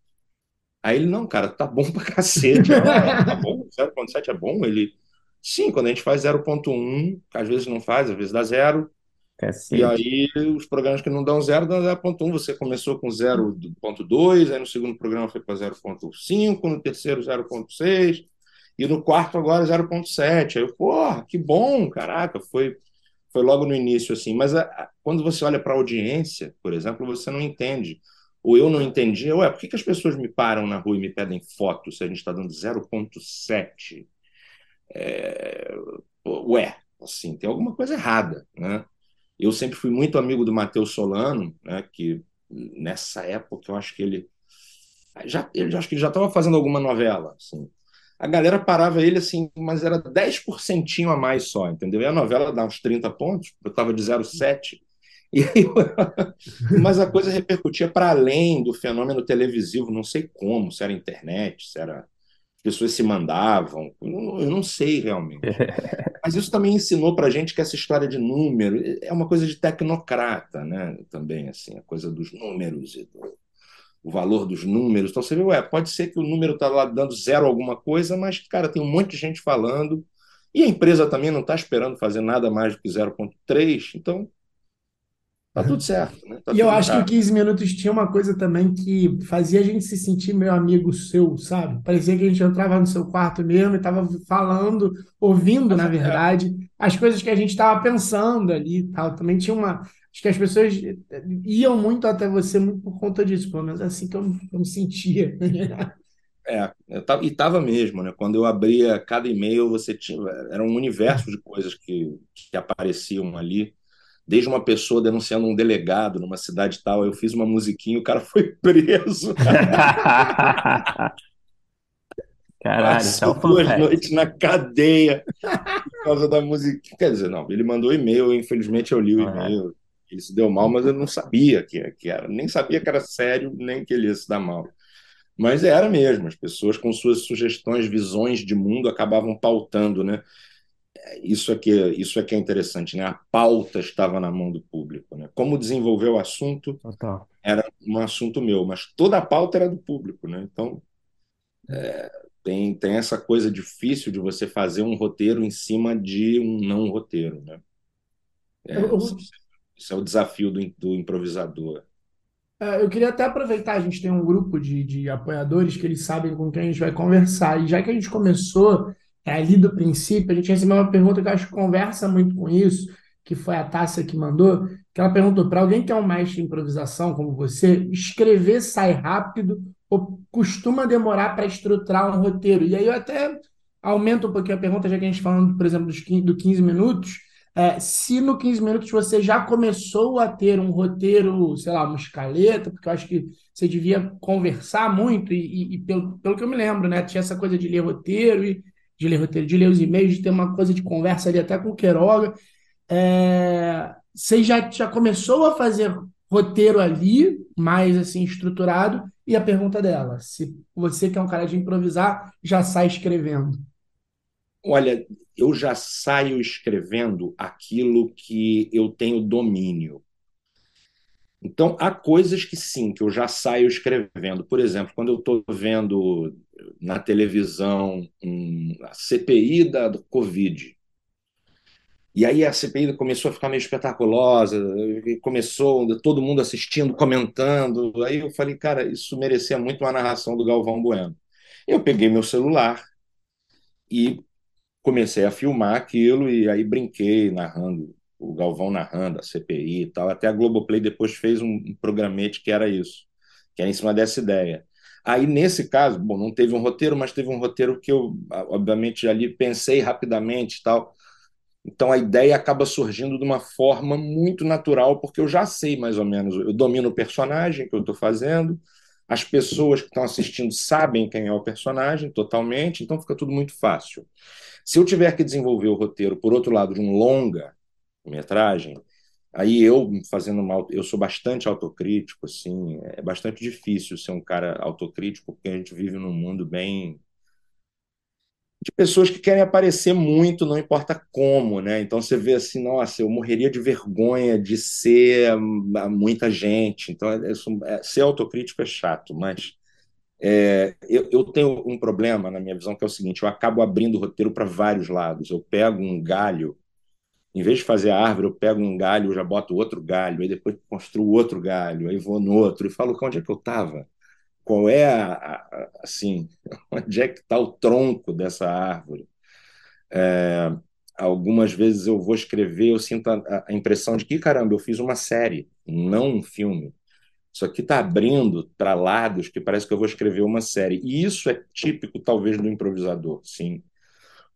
Aí ele, não, cara, tá bom pra cacete. Tá bom, 0,7 é bom? Ele, sim, quando a gente faz 0,1, às vezes não faz, às vezes dá zero. Cacete. E aí, os programas que não dão zero, dão 0,1. Você começou com 0,2, aí no segundo programa foi para 0,5, no terceiro 0,6, e no quarto agora 0,7. Aí eu, porra, que bom, caraca, foi, foi logo no início assim. Mas a, a, quando você olha para a audiência, por exemplo, você não entende. Ou eu não entendi, ué, por que, que as pessoas me param na rua e me pedem foto se a gente está dando 0,7? É, ué, assim, tem alguma coisa errada, né? Eu sempre fui muito amigo do Matheus Solano, né, que nessa época eu acho que ele já ele acho que ele já estava fazendo alguma novela, assim. A galera parava ele assim, mas era 10% a mais só, entendeu? E a novela dá uns 30 pontos, eu estava de 0,7. E aí, mas a coisa repercutia para além do fenômeno televisivo, não sei como, se era internet, se era pessoas se mandavam, eu não sei realmente. Mas isso também ensinou para a gente que essa história de número é uma coisa de tecnocrata, né? Também, assim, a coisa dos números e do, o valor dos números. Então você vê, ué, pode ser que o número está lá dando zero alguma coisa, mas, cara, tem um monte de gente falando, e a empresa também não está esperando fazer nada mais do que 0,3, então Tá tudo certo, né? Tá e eu acho que o 15 Minutos tinha uma coisa também que fazia a gente se sentir meu amigo seu, sabe? Parecia que a gente entrava no seu quarto mesmo e estava falando, ouvindo, na é. verdade, as coisas que a gente estava pensando ali tal. Também tinha uma. Acho que as pessoas iam muito até você muito por conta disso, pelo menos é assim que eu, eu me sentia. É, eu tava, e estava mesmo, né? Quando eu abria cada e-mail, você tinha. Era um universo de coisas que, que apareciam ali desde uma pessoa denunciando um delegado numa cidade tal, eu fiz uma musiquinha e o cara foi preso. Caralho, Passou é duas noites na cadeia por causa da musiquinha. Quer dizer, não, ele mandou e-mail, infelizmente eu li o e-mail. Ele se deu mal, mas eu não sabia que, que era. Nem sabia que era sério, nem que ele ia se dar mal. Mas era mesmo, as pessoas com suas sugestões, visões de mundo acabavam pautando, né? isso é que isso é que é interessante, né? A pauta estava na mão do público, né? Como desenvolver o assunto era um assunto meu, mas toda a pauta era do público, né? Então é, tem tem essa coisa difícil de você fazer um roteiro em cima de um não roteiro, né? É, isso, isso é o desafio do, do improvisador. É, eu queria até aproveitar, a gente tem um grupo de, de apoiadores que eles sabem com quem a gente vai conversar. E já que a gente começou é ali do princípio, a gente recebeu uma pergunta que eu acho que conversa muito com isso, que foi a Tássia que mandou, que ela perguntou para alguém que é um mestre de improvisação como você, escrever sai rápido ou costuma demorar para estruturar um roteiro? E aí eu até aumento um pouquinho a pergunta, já que a gente tá falando, por exemplo, dos 15, do 15 minutos, é, se no 15 minutos você já começou a ter um roteiro, sei lá, uma escaleta, porque eu acho que você devia conversar muito, e, e, e pelo, pelo que eu me lembro, né? Tinha essa coisa de ler roteiro e de ler roteiro, de ler os e-mails, de ter uma coisa de conversa ali até com o Queiroga. É, você já, já começou a fazer roteiro ali, mais assim, estruturado, e a pergunta dela, se você que é um cara de improvisar, já sai escrevendo. Olha, eu já saio escrevendo aquilo que eu tenho domínio. Então, há coisas que sim, que eu já saio escrevendo. Por exemplo, quando eu estou vendo na televisão um, a CPI da, Covid. E aí a CPI começou a ficar meio espetaculosa, começou todo mundo assistindo, comentando. Aí eu falei, cara, isso merecia muito uma narração do Galvão Bueno. Eu peguei meu celular e comecei a filmar aquilo e aí brinquei narrando, o Galvão narrando a CPI e tal. Até a Globoplay depois fez um programete que era isso, que era em cima dessa ideia. Aí, nesse caso, bom, não teve um roteiro, mas teve um roteiro que eu, obviamente, ali pensei rapidamente e tal. Então, a ideia acaba surgindo de uma forma muito natural, porque eu já sei mais ou menos, eu domino o personagem que eu estou fazendo, as pessoas que estão assistindo sabem quem é o personagem totalmente, então fica tudo muito fácil. Se eu tiver que desenvolver o roteiro, por outro lado, de um longa metragem, Aí eu fazendo mal, eu sou bastante autocrítico, assim, é bastante difícil ser um cara autocrítico, porque a gente vive num mundo bem de pessoas que querem aparecer muito, não importa como, né? Então você vê assim, nossa, eu morreria de vergonha de ser muita gente. Então, é, é, ser autocrítico é chato, mas é, eu, eu, tenho um problema na minha visão que é o seguinte: eu acabo abrindo o roteiro para vários lados. Eu pego um galho em vez de fazer a árvore, eu pego um galho, já boto outro galho, aí depois construo outro galho, aí vou no outro e falo onde é que eu estava? Qual é a, a, assim, onde é que está o tronco dessa árvore? É, algumas vezes eu vou escrever, eu sinto a, a, impressão de que caramba, eu fiz uma série, não um filme. Isso aqui está abrindo para lados que parece que eu vou escrever uma série. E isso é típico, talvez, do improvisador, sim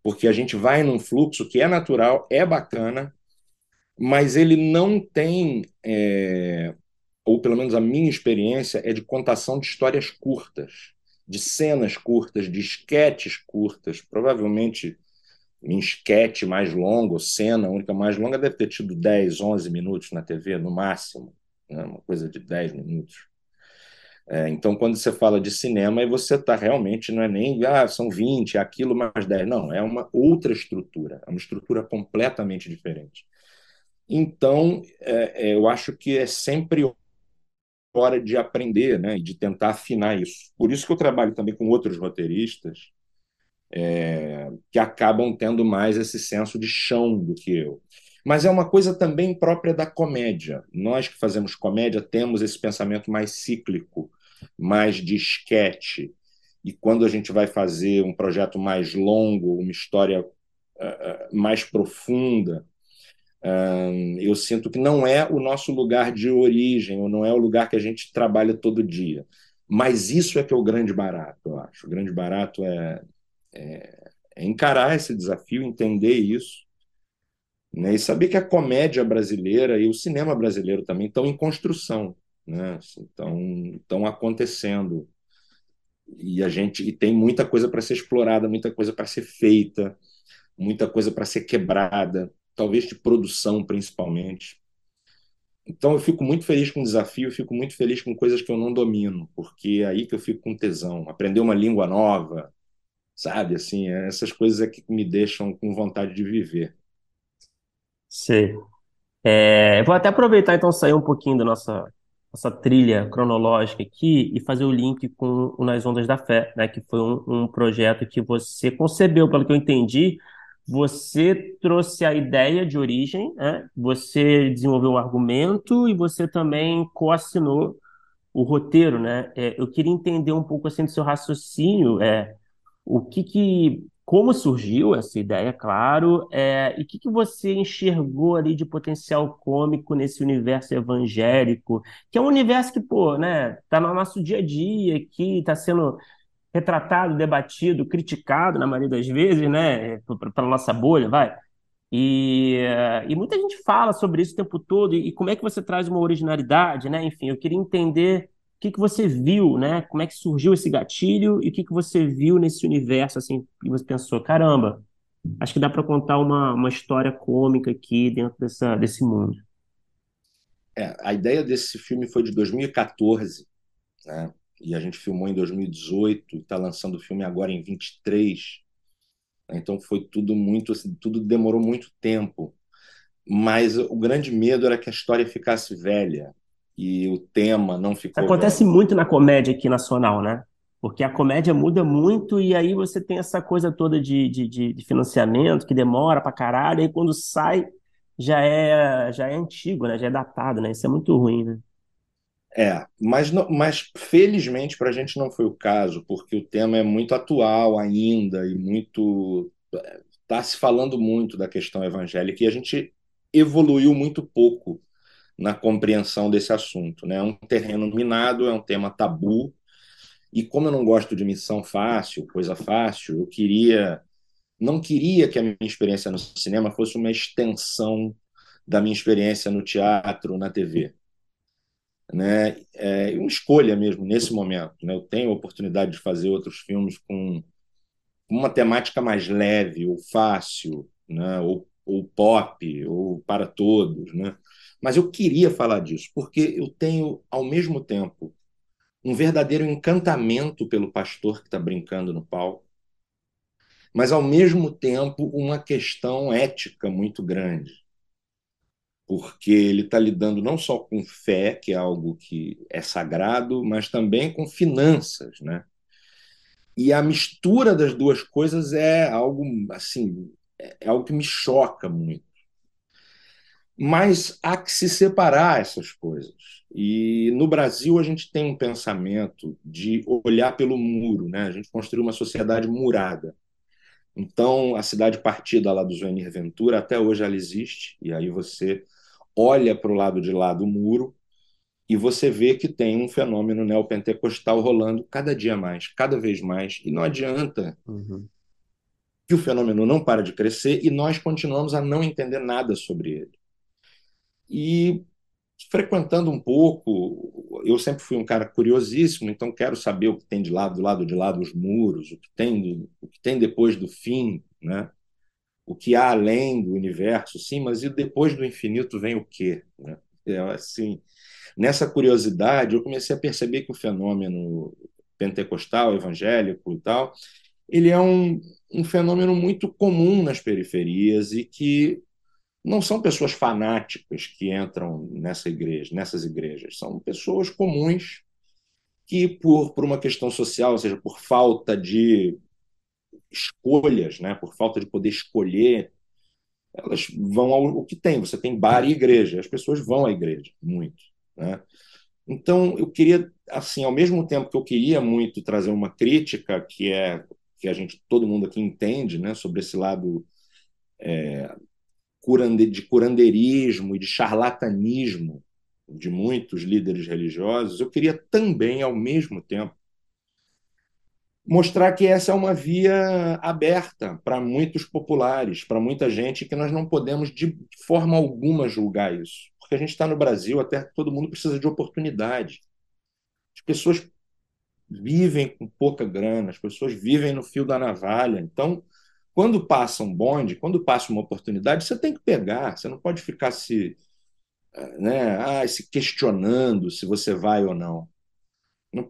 porque a gente vai num fluxo que é natural, é bacana, mas ele não tem, é, ou pelo menos a minha experiência, é de contação de histórias curtas, de cenas curtas, de esquetes curtas. Provavelmente, em esquete mais longo, cena única mais longa, deve ter tido 10, 11 minutos na TV, no máximo, né? uma coisa de 10 minutos. É, então, quando você fala de cinema, aí você está realmente, não é nem, ah, são 20, é aquilo mais 10. Não, é uma outra estrutura, é uma estrutura completamente diferente. Então, é, é, eu acho que é sempre hora de aprender, né, e de tentar afinar isso. Por isso que eu trabalho também com outros roteiristas é, que acabam tendo mais esse senso de chão do que eu. Mas é uma coisa também própria da comédia. Nós que fazemos comédia temos esse pensamento mais cíclico mais de esquete. E quando a gente vai fazer um projeto mais longo, uma história uh, mais profunda, uh, eu sinto que não é o nosso lugar de origem, ou não é o lugar que a gente trabalha todo dia. Mas isso é que é o grande barato, eu acho. O grande barato é, é, é encarar esse desafio, entender isso, né? e saber que a comédia brasileira e o cinema brasileiro também estão em construção né? Estão, estão acontecendo. E a gente e tem muita coisa para ser explorada, muita coisa para ser feita, muita coisa para ser quebrada, talvez de produção principalmente. Então eu fico muito feliz com o desafio, fico muito feliz com coisas que eu não domino, porque é aí que eu fico com tesão. Aprender uma língua nova, sabe? Assim, essas coisas é que me deixam com vontade de viver. Sim. É, vou até aproveitar então sair um pouquinho da nossa essa trilha cronológica aqui e fazer o link com o Nas Ondas da Fé, né, que foi um, um projeto que você concebeu, pelo que eu entendi, você trouxe a ideia de origem, né? você desenvolveu um argumento e você também coassinou o roteiro, né? É, eu queria entender um pouco assim do seu raciocínio, é, o que que como surgiu essa ideia, claro, é, e o que, que você enxergou ali de potencial cômico nesse universo evangélico, que é um universo que, pô, né, tá no nosso dia a dia aqui, tá sendo retratado, debatido, criticado na maioria das vezes, né, para nossa bolha, vai. E, e muita gente fala sobre isso o tempo todo, e, e como é que você traz uma originalidade, né? Enfim, eu queria entender que, que você viu, né? Como é que surgiu esse gatilho e o que, que você viu nesse universo, assim, e você pensou, caramba, acho que dá para contar uma, uma história cômica aqui dentro dessa, desse mundo. É, a ideia desse filme foi de 2014, né? E a gente filmou em 2018, está lançando o filme agora em 23. Então foi tudo muito, assim, tudo demorou muito tempo. Mas o grande medo era que a história ficasse velha, e o tema não ficou. Acontece muito na comédia aqui nacional, né? Porque a comédia muda muito e aí você tem essa coisa toda de, de, de financiamento que demora pra caralho, e aí quando sai já é, já é antigo, né? Já é datado, né? Isso é muito ruim, né? É, mas, mas felizmente para a gente não foi o caso, porque o tema é muito atual ainda e muito. Está se falando muito da questão evangélica e a gente evoluiu muito pouco na compreensão desse assunto. Né? É um terreno minado, é um tema tabu, e como eu não gosto de missão fácil, coisa fácil, eu queria. Não queria que a minha experiência no cinema fosse uma extensão da minha experiência no teatro, na TV né? É uma escolha mesmo nesse momento. Né? Eu tenho a oportunidade de fazer outros filmes com uma temática mais leve ou fácil, né? ou, ou pop, ou para todos. Né? Mas eu queria falar disso, porque eu tenho, ao mesmo tempo, um verdadeiro encantamento pelo pastor que está brincando no palco, mas, ao mesmo tempo, uma questão ética muito grande porque ele está lidando não só com fé, que é algo que é sagrado, mas também com finanças, né? E a mistura das duas coisas é algo assim, é algo que me choca muito. Mas há que se separar essas coisas. E no Brasil a gente tem um pensamento de olhar pelo muro, né? A gente construiu uma sociedade murada. Então, a cidade partida lá do Zuenir Ventura, até hoje ela existe, e aí você olha para o lado de lá do muro e você vê que tem um fenômeno neopentecostal rolando cada dia mais, cada vez mais, e não adianta uhum. que o fenômeno não para de crescer e nós continuamos a não entender nada sobre ele. E frequentando um pouco, eu sempre fui um cara curiosíssimo, então quero saber o que tem de lado do lado de lá dos muros, o que tem do, o que tem depois do fim, né? o que há além do universo, sim, mas e depois do infinito vem o quê? Né? É, assim, nessa curiosidade, eu comecei a perceber que o fenômeno pentecostal, evangélico e tal, ele é um, um fenômeno muito comum nas periferias e que não são pessoas fanáticas que entram nessa igreja, nessas igrejas, são pessoas comuns que por, por uma questão social, ou seja, por falta de escolhas, né, por falta de poder escolher, elas vão ao que tem. Você tem bar e igreja, as pessoas vão à igreja muito, né? Então eu queria, assim, ao mesmo tempo que eu queria muito trazer uma crítica que é que a gente todo mundo aqui entende, né, sobre esse lado é, de curandeirismo e de charlatanismo de muitos líderes religiosos, eu queria também, ao mesmo tempo, mostrar que essa é uma via aberta para muitos populares, para muita gente, que nós não podemos de forma alguma julgar isso. Porque a gente está no Brasil, até todo mundo precisa de oportunidade. As pessoas vivem com pouca grana, as pessoas vivem no fio da navalha. Então, quando passa um bonde, quando passa uma oportunidade, você tem que pegar, você não pode ficar se, né, ah, se questionando se você vai ou não.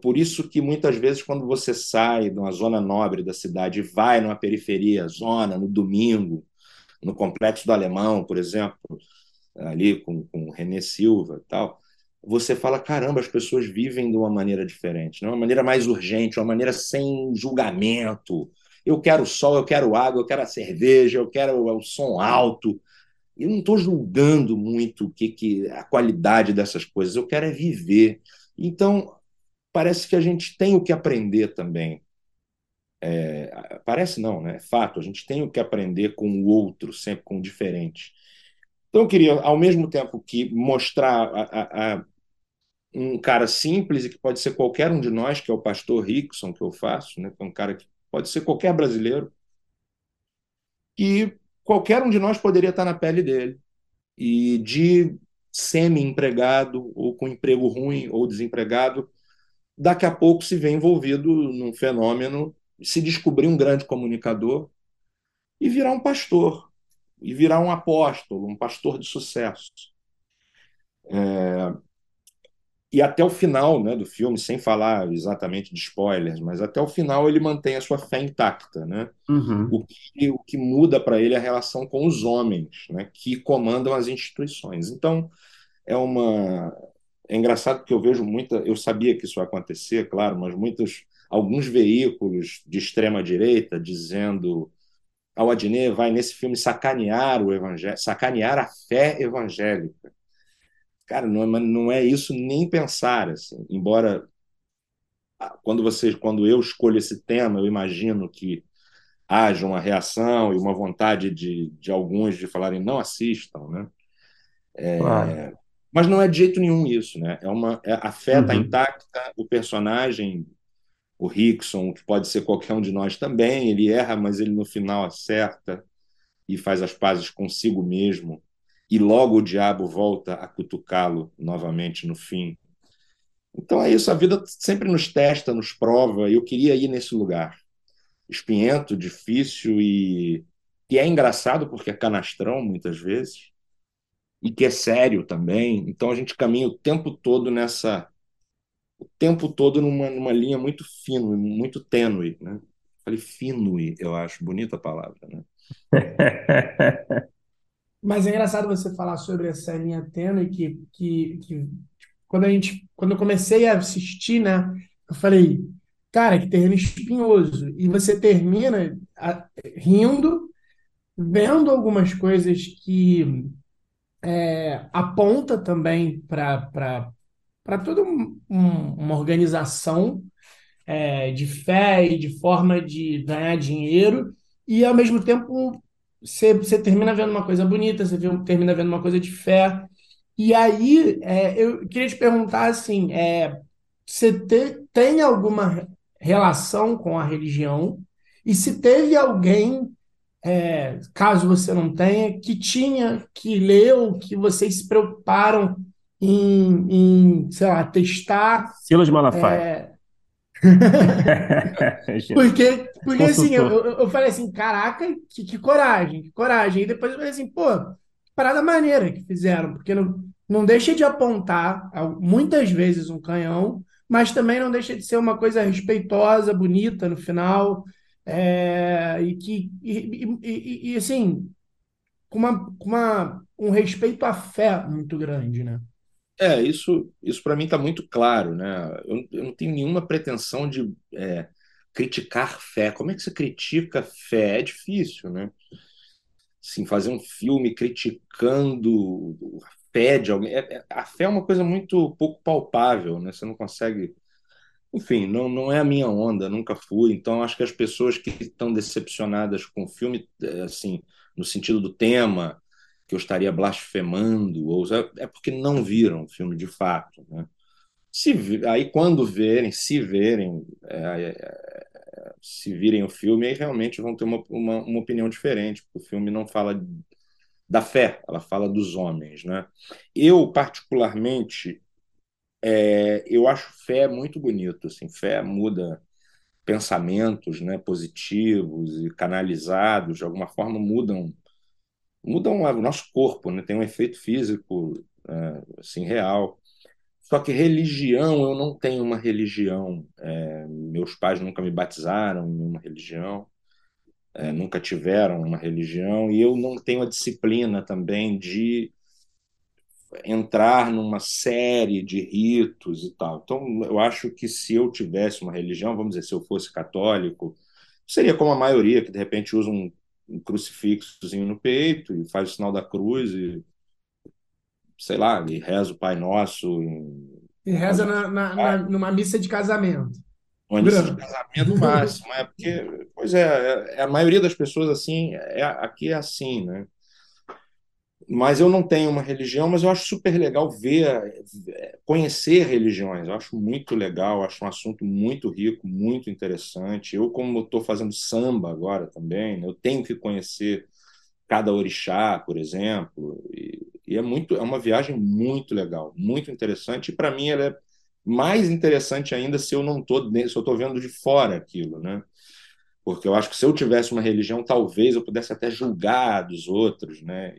Por isso que muitas vezes quando você sai de uma zona nobre da cidade e vai numa periferia, zona, no domingo, no Complexo do Alemão, por exemplo, ali com, com o René Silva e tal, você fala, caramba, as pessoas vivem de uma maneira diferente, de uma maneira mais urgente, uma maneira sem julgamento. Eu quero sol, eu quero água, eu quero a cerveja, eu quero o som alto. Eu não estou julgando muito que, que a qualidade dessas coisas, eu quero é viver. Então, parece que a gente tem o que aprender também. É, parece não, né? É fato, a gente tem o que aprender com o outro, sempre com o diferente. Então eu queria, ao mesmo tempo que mostrar a, a, a um cara simples e que pode ser qualquer um de nós, que é o pastor Rickson que eu faço, né? Que é um cara que pode ser qualquer brasileiro, que qualquer um de nós poderia estar na pele dele e de semi-empregado ou com emprego ruim ou desempregado daqui a pouco se vê envolvido num fenômeno, se descobrir um grande comunicador e virar um pastor, e virar um apóstolo, um pastor de sucesso. É... E até o final né, do filme, sem falar exatamente de spoilers, mas até o final ele mantém a sua fé intacta. Né? Uhum. O, que, o que muda para ele é a relação com os homens né, que comandam as instituições. Então, é uma, é engraçado porque eu vejo muita. Eu sabia que isso ia acontecer, claro, mas muitos alguns veículos de extrema direita dizendo ao Adnet vai nesse filme sacanear o evangelho, sacanear a fé evangélica. Cara, não é, não é isso nem pensar, assim. Embora quando você, quando eu escolho esse tema, eu imagino que haja uma reação e uma vontade de, de alguns de falarem não assistam, né? É, claro. Mas não é de jeito nenhum isso, né? É uma, é, a fé está uhum. intacta, o personagem, o Rickson, que pode ser qualquer um de nós também, ele erra, mas ele no final acerta e faz as pazes consigo mesmo. E logo o diabo volta a cutucá-lo novamente no fim. Então é isso, a vida sempre nos testa, nos prova, e eu queria ir nesse lugar espinhento, difícil e que é engraçado porque é canastrão muitas vezes e que é sério também. Então a gente caminha o tempo todo nessa o tempo todo numa, numa linha muito fino, muito tênue, né? Falei finue, eu acho bonita a palavra, né? Mas é engraçado você falar sobre essa linha tênue que, que, que quando a gente quando eu comecei a assistir, né, eu falei, Cara, que terreno espinhoso. E você termina a, rindo, vendo algumas coisas que é, aponta também para toda um, uma organização é, de fé e de forma de ganhar dinheiro, e ao mesmo tempo você, você termina vendo uma coisa bonita, você vê, termina vendo uma coisa de fé. E aí é, eu queria te perguntar assim: é, você te, tem alguma relação com a religião e se teve alguém, é, caso você não tenha, que tinha, que leu, que vocês se preocuparam em, em sei lá, testar. Silas Malafaia. Porque, porque assim, eu, eu falei assim, caraca, que, que coragem, que coragem. E depois eu falei assim, pô, parada maneira que fizeram, porque não, não deixa de apontar muitas vezes um canhão mas também não deixa de ser uma coisa respeitosa, bonita no final, é, e que e, e, e, assim com uma, uma um respeito à fé muito grande, né? É, isso, isso para mim está muito claro, né? Eu, eu, não tenho nenhuma pretensão de é, criticar fé. Como é que você critica fé? É difícil, né? Assim, fazer um filme criticando fé de alguém. É, é, a fé é uma coisa muito pouco palpável, né? Você não consegue. Enfim, não, não é a minha onda, nunca fui. Então, acho que as pessoas que estão decepcionadas com o filme, é, assim, no sentido do tema, que eu estaria blasfemando, ou é porque não viram o filme de fato, né? Se, aí, quando verem, se verem, é, é, se virem o filme, aí realmente vão ter uma, uma, uma opinião diferente, porque o filme não fala da fé, ela fala dos homens. Né? Eu, particularmente, é, eu acho fé muito bonito. Assim, fé muda pensamentos né, positivos e canalizados, de alguma forma mudam mudam o nosso corpo, né? tem um efeito físico é, assim, real. Só que religião, eu não tenho uma religião. É, meus pais nunca me batizaram em uma religião é, nunca tiveram uma religião, e eu não tenho a disciplina também de entrar numa série de ritos e tal. Então, eu acho que se eu tivesse uma religião, vamos dizer, se eu fosse católico, seria como a maioria, que de repente usa um, um crucifixozinho no peito e faz o sinal da cruz e, sei lá, e reza o Pai Nosso. E reza na, na, na, numa missa de casamento. Uma lista de casamento máximo, é porque, pois é, é, a maioria das pessoas assim, é, aqui é assim, né? Mas eu não tenho uma religião, mas eu acho super legal ver, conhecer religiões. Eu acho muito legal, acho um assunto muito rico, muito interessante. Eu, como estou fazendo samba agora também, né, eu tenho que conhecer cada orixá, por exemplo, e, e é muito, é uma viagem muito legal, muito interessante. E para mim ela é mais interessante ainda se eu não tô, se eu estou vendo de fora aquilo, né? Porque eu acho que se eu tivesse uma religião, talvez eu pudesse até julgar dos outros, né?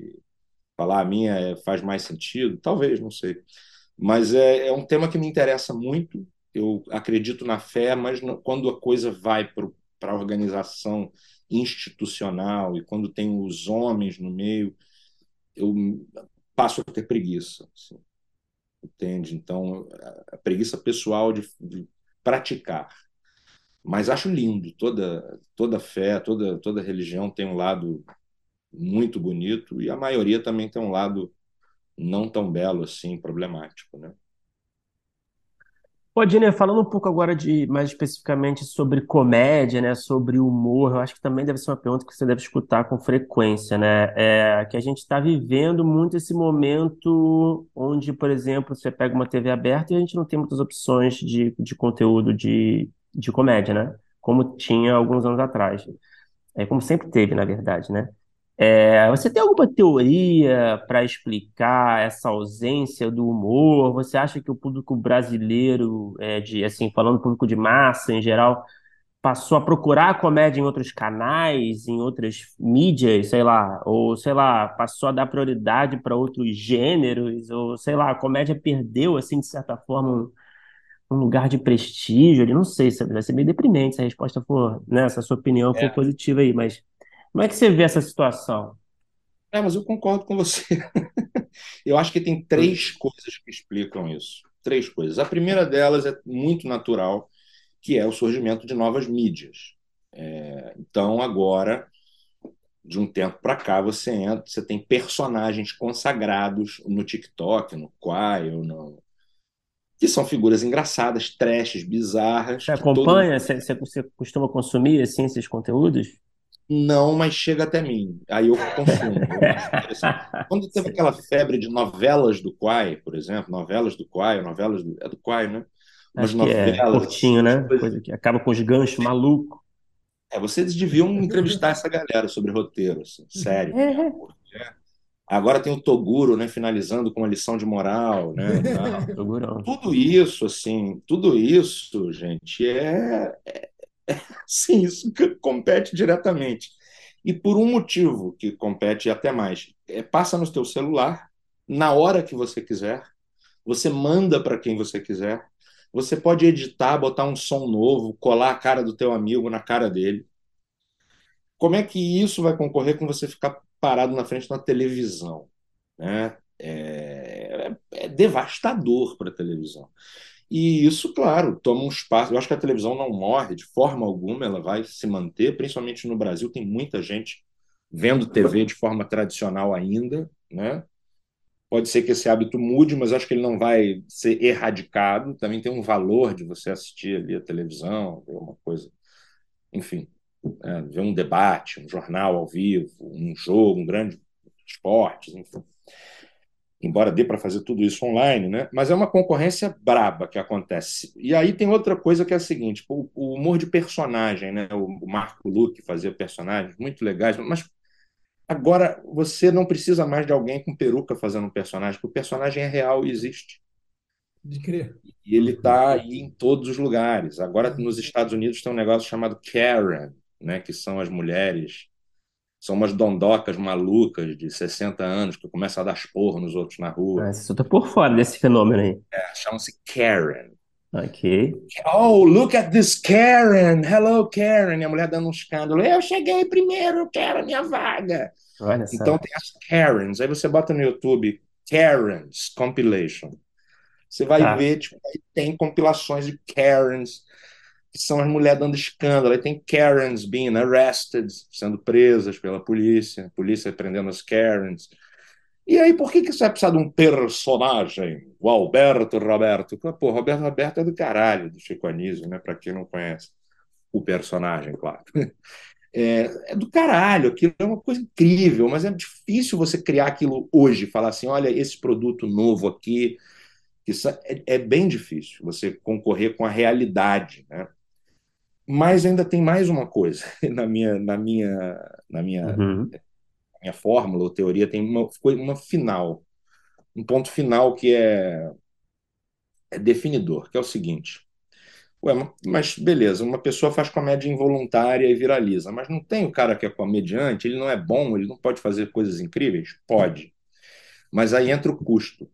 Falar a minha é, faz mais sentido, talvez, não sei. Mas é, é um tema que me interessa muito. Eu acredito na fé, mas quando a coisa vai para a organização institucional e quando tem os homens no meio, eu passo a ter preguiça. Assim entende? Então, a preguiça pessoal de, de praticar. Mas acho lindo, toda, toda fé, toda, toda religião tem um lado muito bonito e a maioria também tem um lado não tão belo assim, problemático, né? Pô, Diner, falando um pouco agora de mais especificamente sobre comédia, né, sobre humor, eu acho que também deve ser uma pergunta que você deve escutar com frequência, né? É que a gente está vivendo muito esse momento onde, por exemplo, você pega uma TV aberta e a gente não tem muitas opções de, de conteúdo de, de comédia, né? Como tinha alguns anos atrás. É como sempre teve, na verdade, né? É, você tem alguma teoria para explicar essa ausência do humor? Você acha que o público brasileiro, é, de, assim, falando público de massa em geral, passou a procurar a comédia em outros canais, em outras mídias, sei lá, ou sei lá, passou a dar prioridade para outros gêneros, ou sei lá, a comédia perdeu, assim, de certa forma, um, um lugar de prestígio? Eu não sei, sabe? vai ser meio deprimente se a resposta for, né, se a sua opinião for é. positiva aí, mas como é que você vê essa situação? É, mas eu concordo com você. eu acho que tem três coisas que explicam isso. Três coisas. A primeira delas é muito natural, que é o surgimento de novas mídias. É, então, agora, de um tempo para cá, você entra, você tem personagens consagrados no TikTok, no Quai, ou no, que são figuras engraçadas, trashes, bizarras. Você acompanha? Todo... Você, você costuma consumir assim, esses conteúdos? Não, mas chega até mim. Aí eu consumo. Quando teve aquela febre de novelas do Quai, por exemplo, novelas do Quai, novelas do... é do Quai, né? Umas Acho novelas. É curtinho, né? Coisa que acaba com os ganchos maluco. É, vocês deviam entrevistar essa galera sobre roteiro, assim, sério. É. Agora tem o Toguro, né, finalizando com uma lição de moral, né? tudo isso, assim, tudo isso, gente, é, é Sim, isso compete diretamente. E por um motivo que compete até mais. É, passa no teu celular, na hora que você quiser, você manda para quem você quiser, você pode editar, botar um som novo, colar a cara do teu amigo na cara dele. Como é que isso vai concorrer com você ficar parado na frente uma televisão? Né? É, é, é devastador para a televisão. E isso, claro, toma um espaço. Eu acho que a televisão não morre de forma alguma, ela vai se manter, principalmente no Brasil, tem muita gente vendo TV de forma tradicional ainda, né? Pode ser que esse hábito mude, mas acho que ele não vai ser erradicado. Também tem um valor de você assistir ali a televisão, ver uma coisa, enfim, é, ver um debate, um jornal ao vivo, um jogo, um grande esporte, enfim embora dê para fazer tudo isso online, né? mas é uma concorrência braba que acontece. E aí tem outra coisa que é a seguinte: o, o humor de personagem, né? o, Marco Luque fazia personagens muito legais, mas agora você não precisa mais de alguém com peruca fazendo um personagem, porque o personagem é real e existe. De crer. E ele está aí em todos os lugares. Agora, nos Estados Unidos, tem um negócio chamado Karen, né? que são as mulheres são umas dondocas malucas de 60 anos que começam a dar esporro nos outros na rua. Ah, você tá por fora desse fenômeno aí. É, chamam-se Karen. Ok. Oh, look at this Karen! Hello, Karen! E a mulher dando um escândalo. Eu cheguei primeiro, eu quero a minha vaga. Olha então tem as Karens. Aí você bota no YouTube Karens Compilation. Você vai tá. ver, tipo, tem compilações de Karens que são as mulheres dando escândalo. Aí tem Karens being arrested, sendo presas pela polícia, polícia prendendo as Karens. E aí, por que, que você vai precisar de um personagem? O Alberto Roberto. Pô, Roberto Roberto é do caralho, do Chico Anísio, né? Para quem não conhece o personagem, claro. É, é, do caralho, aquilo é uma coisa incrível, mas é difícil você criar aquilo hoje, falar assim, olha, esse produto novo aqui, isso é, é bem difícil, você concorrer com a realidade, né? Mas ainda tem mais uma coisa na minha na minha na minha, uhum. minha fórmula ou teoria tem uma uma final, um ponto final que é, é definidor, que é o seguinte. Ué, mas beleza, uma pessoa faz comédia involuntária e viraliza, mas não tem o cara que é comediante, ele não é bom, ele não pode fazer coisas incríveis? Pode. Mas aí entra o custo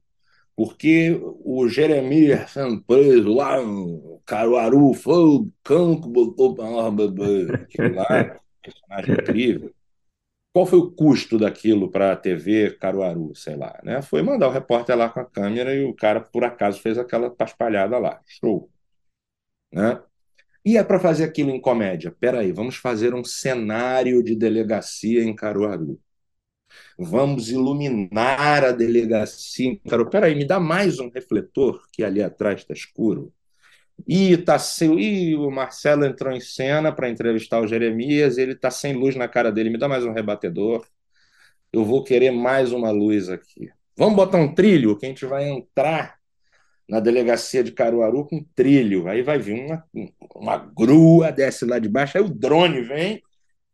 porque o Jeremias sendo preso lá no Caruaru, foi o cão que botou para nós. Aquilo lá, personagem incrível. Qual foi o custo daquilo para a TV Caruaru, sei lá, né? Foi mandar o repórter lá com a câmera e o cara, por acaso, fez aquela paspalhada lá. Show. Né? E é para fazer aquilo em comédia. Peraí, vamos fazer um cenário de delegacia em Caruaru. Vamos iluminar a delegacia Caruaru. Peraí, me dá mais um refletor, que ali atrás está escuro. E, tá sem... e o Marcelo entrou em cena para entrevistar o Jeremias, ele está sem luz na cara dele. Me dá mais um rebatedor. Eu vou querer mais uma luz aqui. Vamos botar um trilho, que a gente vai entrar na delegacia de Caruaru com trilho. Aí vai vir uma, uma grua, desce lá de baixo, aí o drone vem,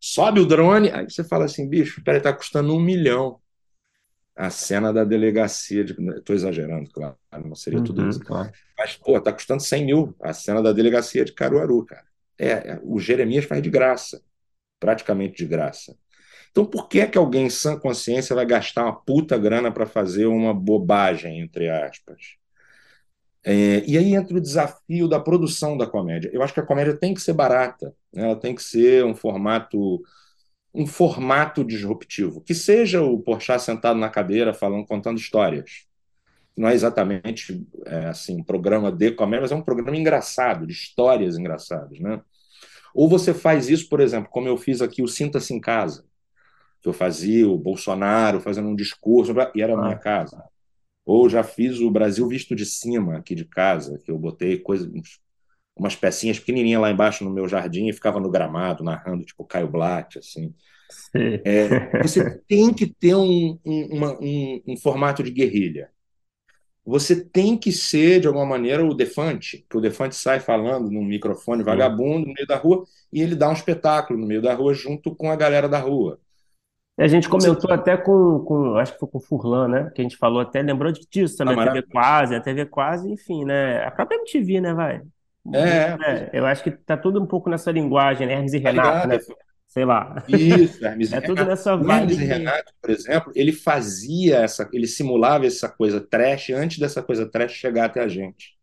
sobe o drone, aí você fala assim, bicho, peraí, tá custando um milhão. A cena da delegacia, de... estou exagerando, claro, não seria tudo uhum, isso. Claro. Mas, pô, tá custando 100 mil a cena da delegacia de Caruaru, cara. É, é, o Jeremias faz de graça, praticamente de graça. Então, por que é que alguém em sã consciência vai gastar uma puta grana para fazer uma bobagem, entre aspas? É, e aí entra o desafio da produção da comédia. Eu acho que a comédia tem que ser barata, né? ela tem que ser um formato um formato disruptivo, que seja o Porchat sentado na cadeira falando, contando histórias. Não é exatamente é, assim um programa de comédia, mas é um programa engraçado, de histórias engraçadas, né? Ou você faz isso, por exemplo, como eu fiz aqui o Sinta-se em Casa, que eu fazia o Bolsonaro fazendo um discurso e era a minha ah. casa. Ou já fiz o Brasil visto de cima aqui de casa, que eu botei coisas, umas pecinhas pequenininhas lá embaixo no meu jardim e ficava no gramado narrando, tipo Caio Blatt, assim. É, você tem que ter um, um, uma, um, um, formato de guerrilha. Você tem que ser, de alguma maneira, o Defante, que o Defante sai falando num microfone vagabundo no meio da rua e ele dá um espetáculo no meio da rua junto com a galera da rua. A gente comentou até com, com, acho que foi com o Furlan, né? Que a gente falou até, lembrou disso também, ah, a TV Quase, a TV Quase, enfim, né? A própria MTV, né, vai? É. é. Eu acho que tá tudo um pouco nessa linguagem, né? Hermes e tá Renato, né? Sei lá. Isso, Hermes é tudo nessa vibe. Hermes e Renato, por exemplo, ele fazia essa, ele simulava essa coisa trash antes dessa coisa trash chegar até a gente.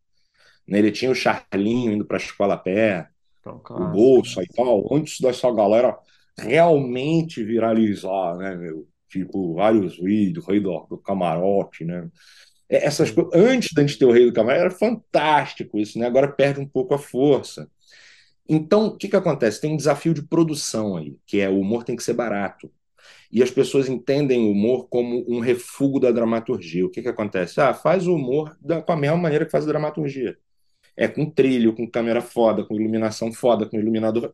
Né? Ele tinha o Charlinho indo para a escola a pé, então, claro, o Bolsa e tal, antes dessa galera realmente viralizar, né, meu? Tipo, vários vídeos, Rei do, do Camarote, né? É, essas coisas, antes da gente ter o Rei do Camarote, era fantástico isso, né? Agora perde um pouco a força. Então, o que, que acontece? Tem um desafio de produção aí, que é o humor tem que ser barato. E as pessoas entendem o humor como um refúgio da dramaturgia. O que, que acontece? Ah, faz o humor da, com a mesma maneira que faz a dramaturgia. É com trilho, com câmera foda, com iluminação foda, com iluminador.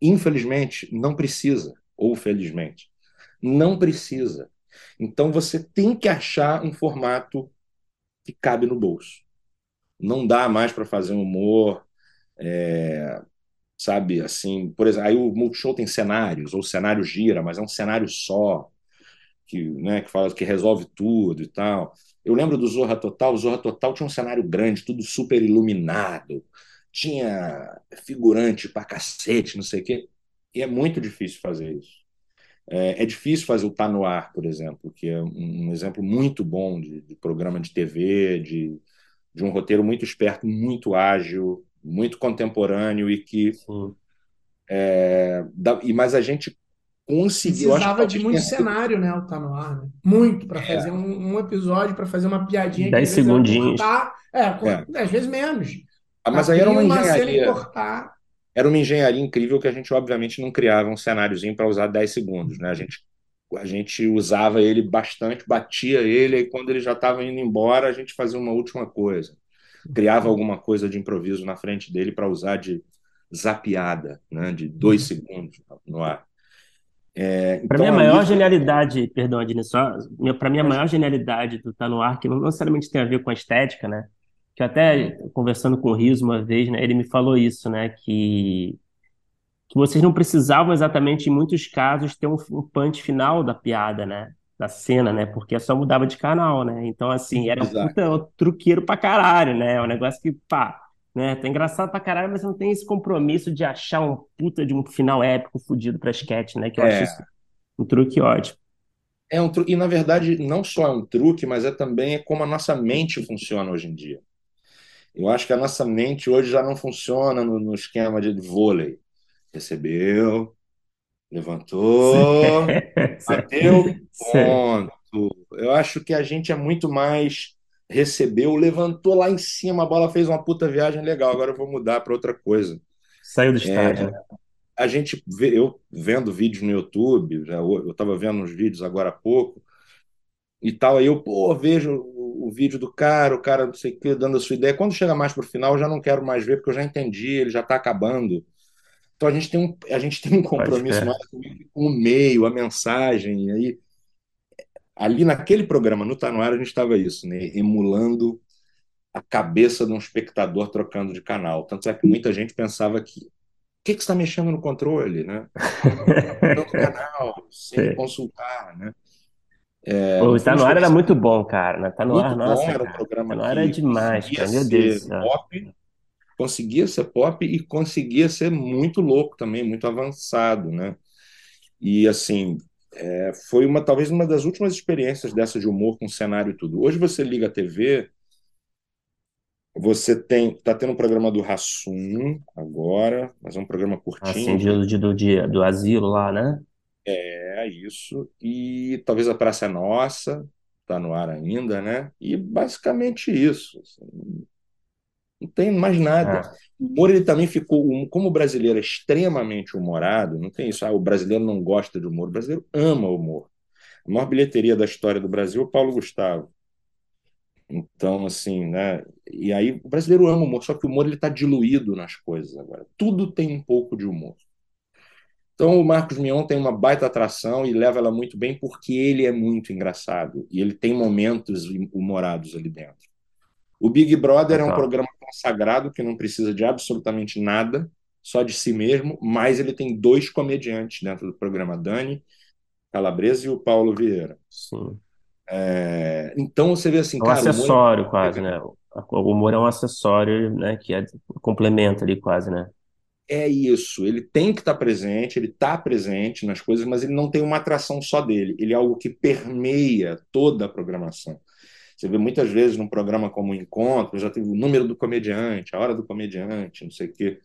Infelizmente, não precisa, ou felizmente, não precisa. Então você tem que achar um formato que cabe no bolso. Não dá mais para fazer um humor, é, sabe, assim, por exemplo, aí o Multishow tem cenários, ou cenário gira, mas é um cenário só, que, né, que fala que resolve tudo e tal. Eu lembro do Zorra Total, o Zorra Total tinha um cenário grande, tudo super iluminado, tinha figurante pra cacete, não sei o quê. E é muito difícil fazer isso. É, é difícil fazer o Tá No Ar, por exemplo, que é um, um exemplo muito bom de, de, programa de TV, de, de um roteiro muito esperto, muito ágil, muito contemporâneo e que. É, dá, e, mas a gente conseguiu. Precisava de muito cenário, né? O Tá No Ar, né? Muito, para é. fazer um, um episódio, para fazer uma piadinha. 10 segundinhos. é, é, às vezes menos. Ah, mas aí era uma engenharia. Era uma engenharia incrível que a gente, obviamente, não criava um cenáriozinho para usar 10 segundos, né? A gente, a gente usava ele bastante, batia ele, e quando ele já estava indo embora, a gente fazia uma última coisa. Criava alguma coisa de improviso na frente dele para usar de zapiada, né? De dois uhum. segundos no ar. É, para então, mim, a maior ali... genialidade, perdão, Adnis, só, para mim, a maior genialidade do Tá no Ar, que não necessariamente tem a ver com a estética, né? Que até conversando com o Rios uma vez, né, ele me falou isso, né, que, que vocês não precisavam exatamente, em muitos casos, ter um, um punch final da piada, né, da cena, né, porque só mudava de canal, né, então, assim, era um, puta, um truqueiro pra caralho, né, é um negócio que, pá, né, tá engraçado pra caralho, mas não tem esse compromisso de achar um puta de um final épico fudido pra sketch, né, que eu é. acho isso um truque ótimo. É um truque, e na verdade não só é um truque, mas é também como a nossa mente funciona hoje em dia. Eu acho que a nossa mente hoje já não funciona no, no esquema de vôlei. Recebeu, levantou, bateu, ponto. Eu acho que a gente é muito mais recebeu, levantou lá em cima, a bola fez uma puta viagem legal, agora eu vou mudar para outra coisa. Saiu do estádio. É, a gente vê, eu vendo vídeos no YouTube, eu estava vendo uns vídeos agora há pouco, e tal, aí eu, pô, vejo o, o vídeo do cara, o cara não sei o que, dando a sua ideia. Quando chega mais para o final, eu já não quero mais ver, porque eu já entendi, ele já está acabando. Então a gente tem um, a gente tem um compromisso mais com o meio, a mensagem. E aí, ali naquele programa, no Tá No Ar, a gente estava isso, né? emulando a cabeça de um espectador trocando de canal. Tanto é que muita gente pensava que o que, que você está mexendo no controle, né? no canal, sem consultar, né? É, o Tá No Ar era muito bom, cara. Tá No Ar, nossa, era um programa tá no ar era demais, cara. Meu Deus. Pop, conseguia ser pop e conseguia ser muito louco também, muito avançado, né? E assim, é, foi uma talvez uma das últimas experiências dessa de humor com cenário e tudo. Hoje você liga a TV, você tem tá tendo um programa do Rassum agora, mas é um programa curtinho. Assim, de, do, de, do asilo lá, né? É, isso. E talvez a Praça é Nossa, tá no ar ainda, né? E basicamente isso. Assim, não tem mais nada. É. O humor ele também ficou, como o brasileiro é extremamente humorado, não tem isso, ah, o brasileiro não gosta de humor, o brasileiro ama humor. A maior bilheteria da história do Brasil é o Paulo Gustavo. Então, assim, né? E aí o brasileiro ama humor, só que o humor ele está diluído nas coisas agora. Tudo tem um pouco de humor. Então o Marcos Mion tem uma baita atração e leva ela muito bem porque ele é muito engraçado e ele tem momentos humorados ali dentro. O Big Brother é um programa consagrado que não precisa de absolutamente nada, só de si mesmo, mas ele tem dois comediantes dentro do programa, Dani Calabresa e o Paulo Vieira. Sim. É, então você vê assim, é um cara, acessório humor... quase, né? O humor é um acessório, né? Que é, complementa ali quase, né? É isso. Ele tem que estar presente, ele está presente nas coisas, mas ele não tem uma atração só dele. Ele é algo que permeia toda a programação. Você vê muitas vezes num programa como Encontro, já teve o número do comediante, a hora do comediante, não sei o quê.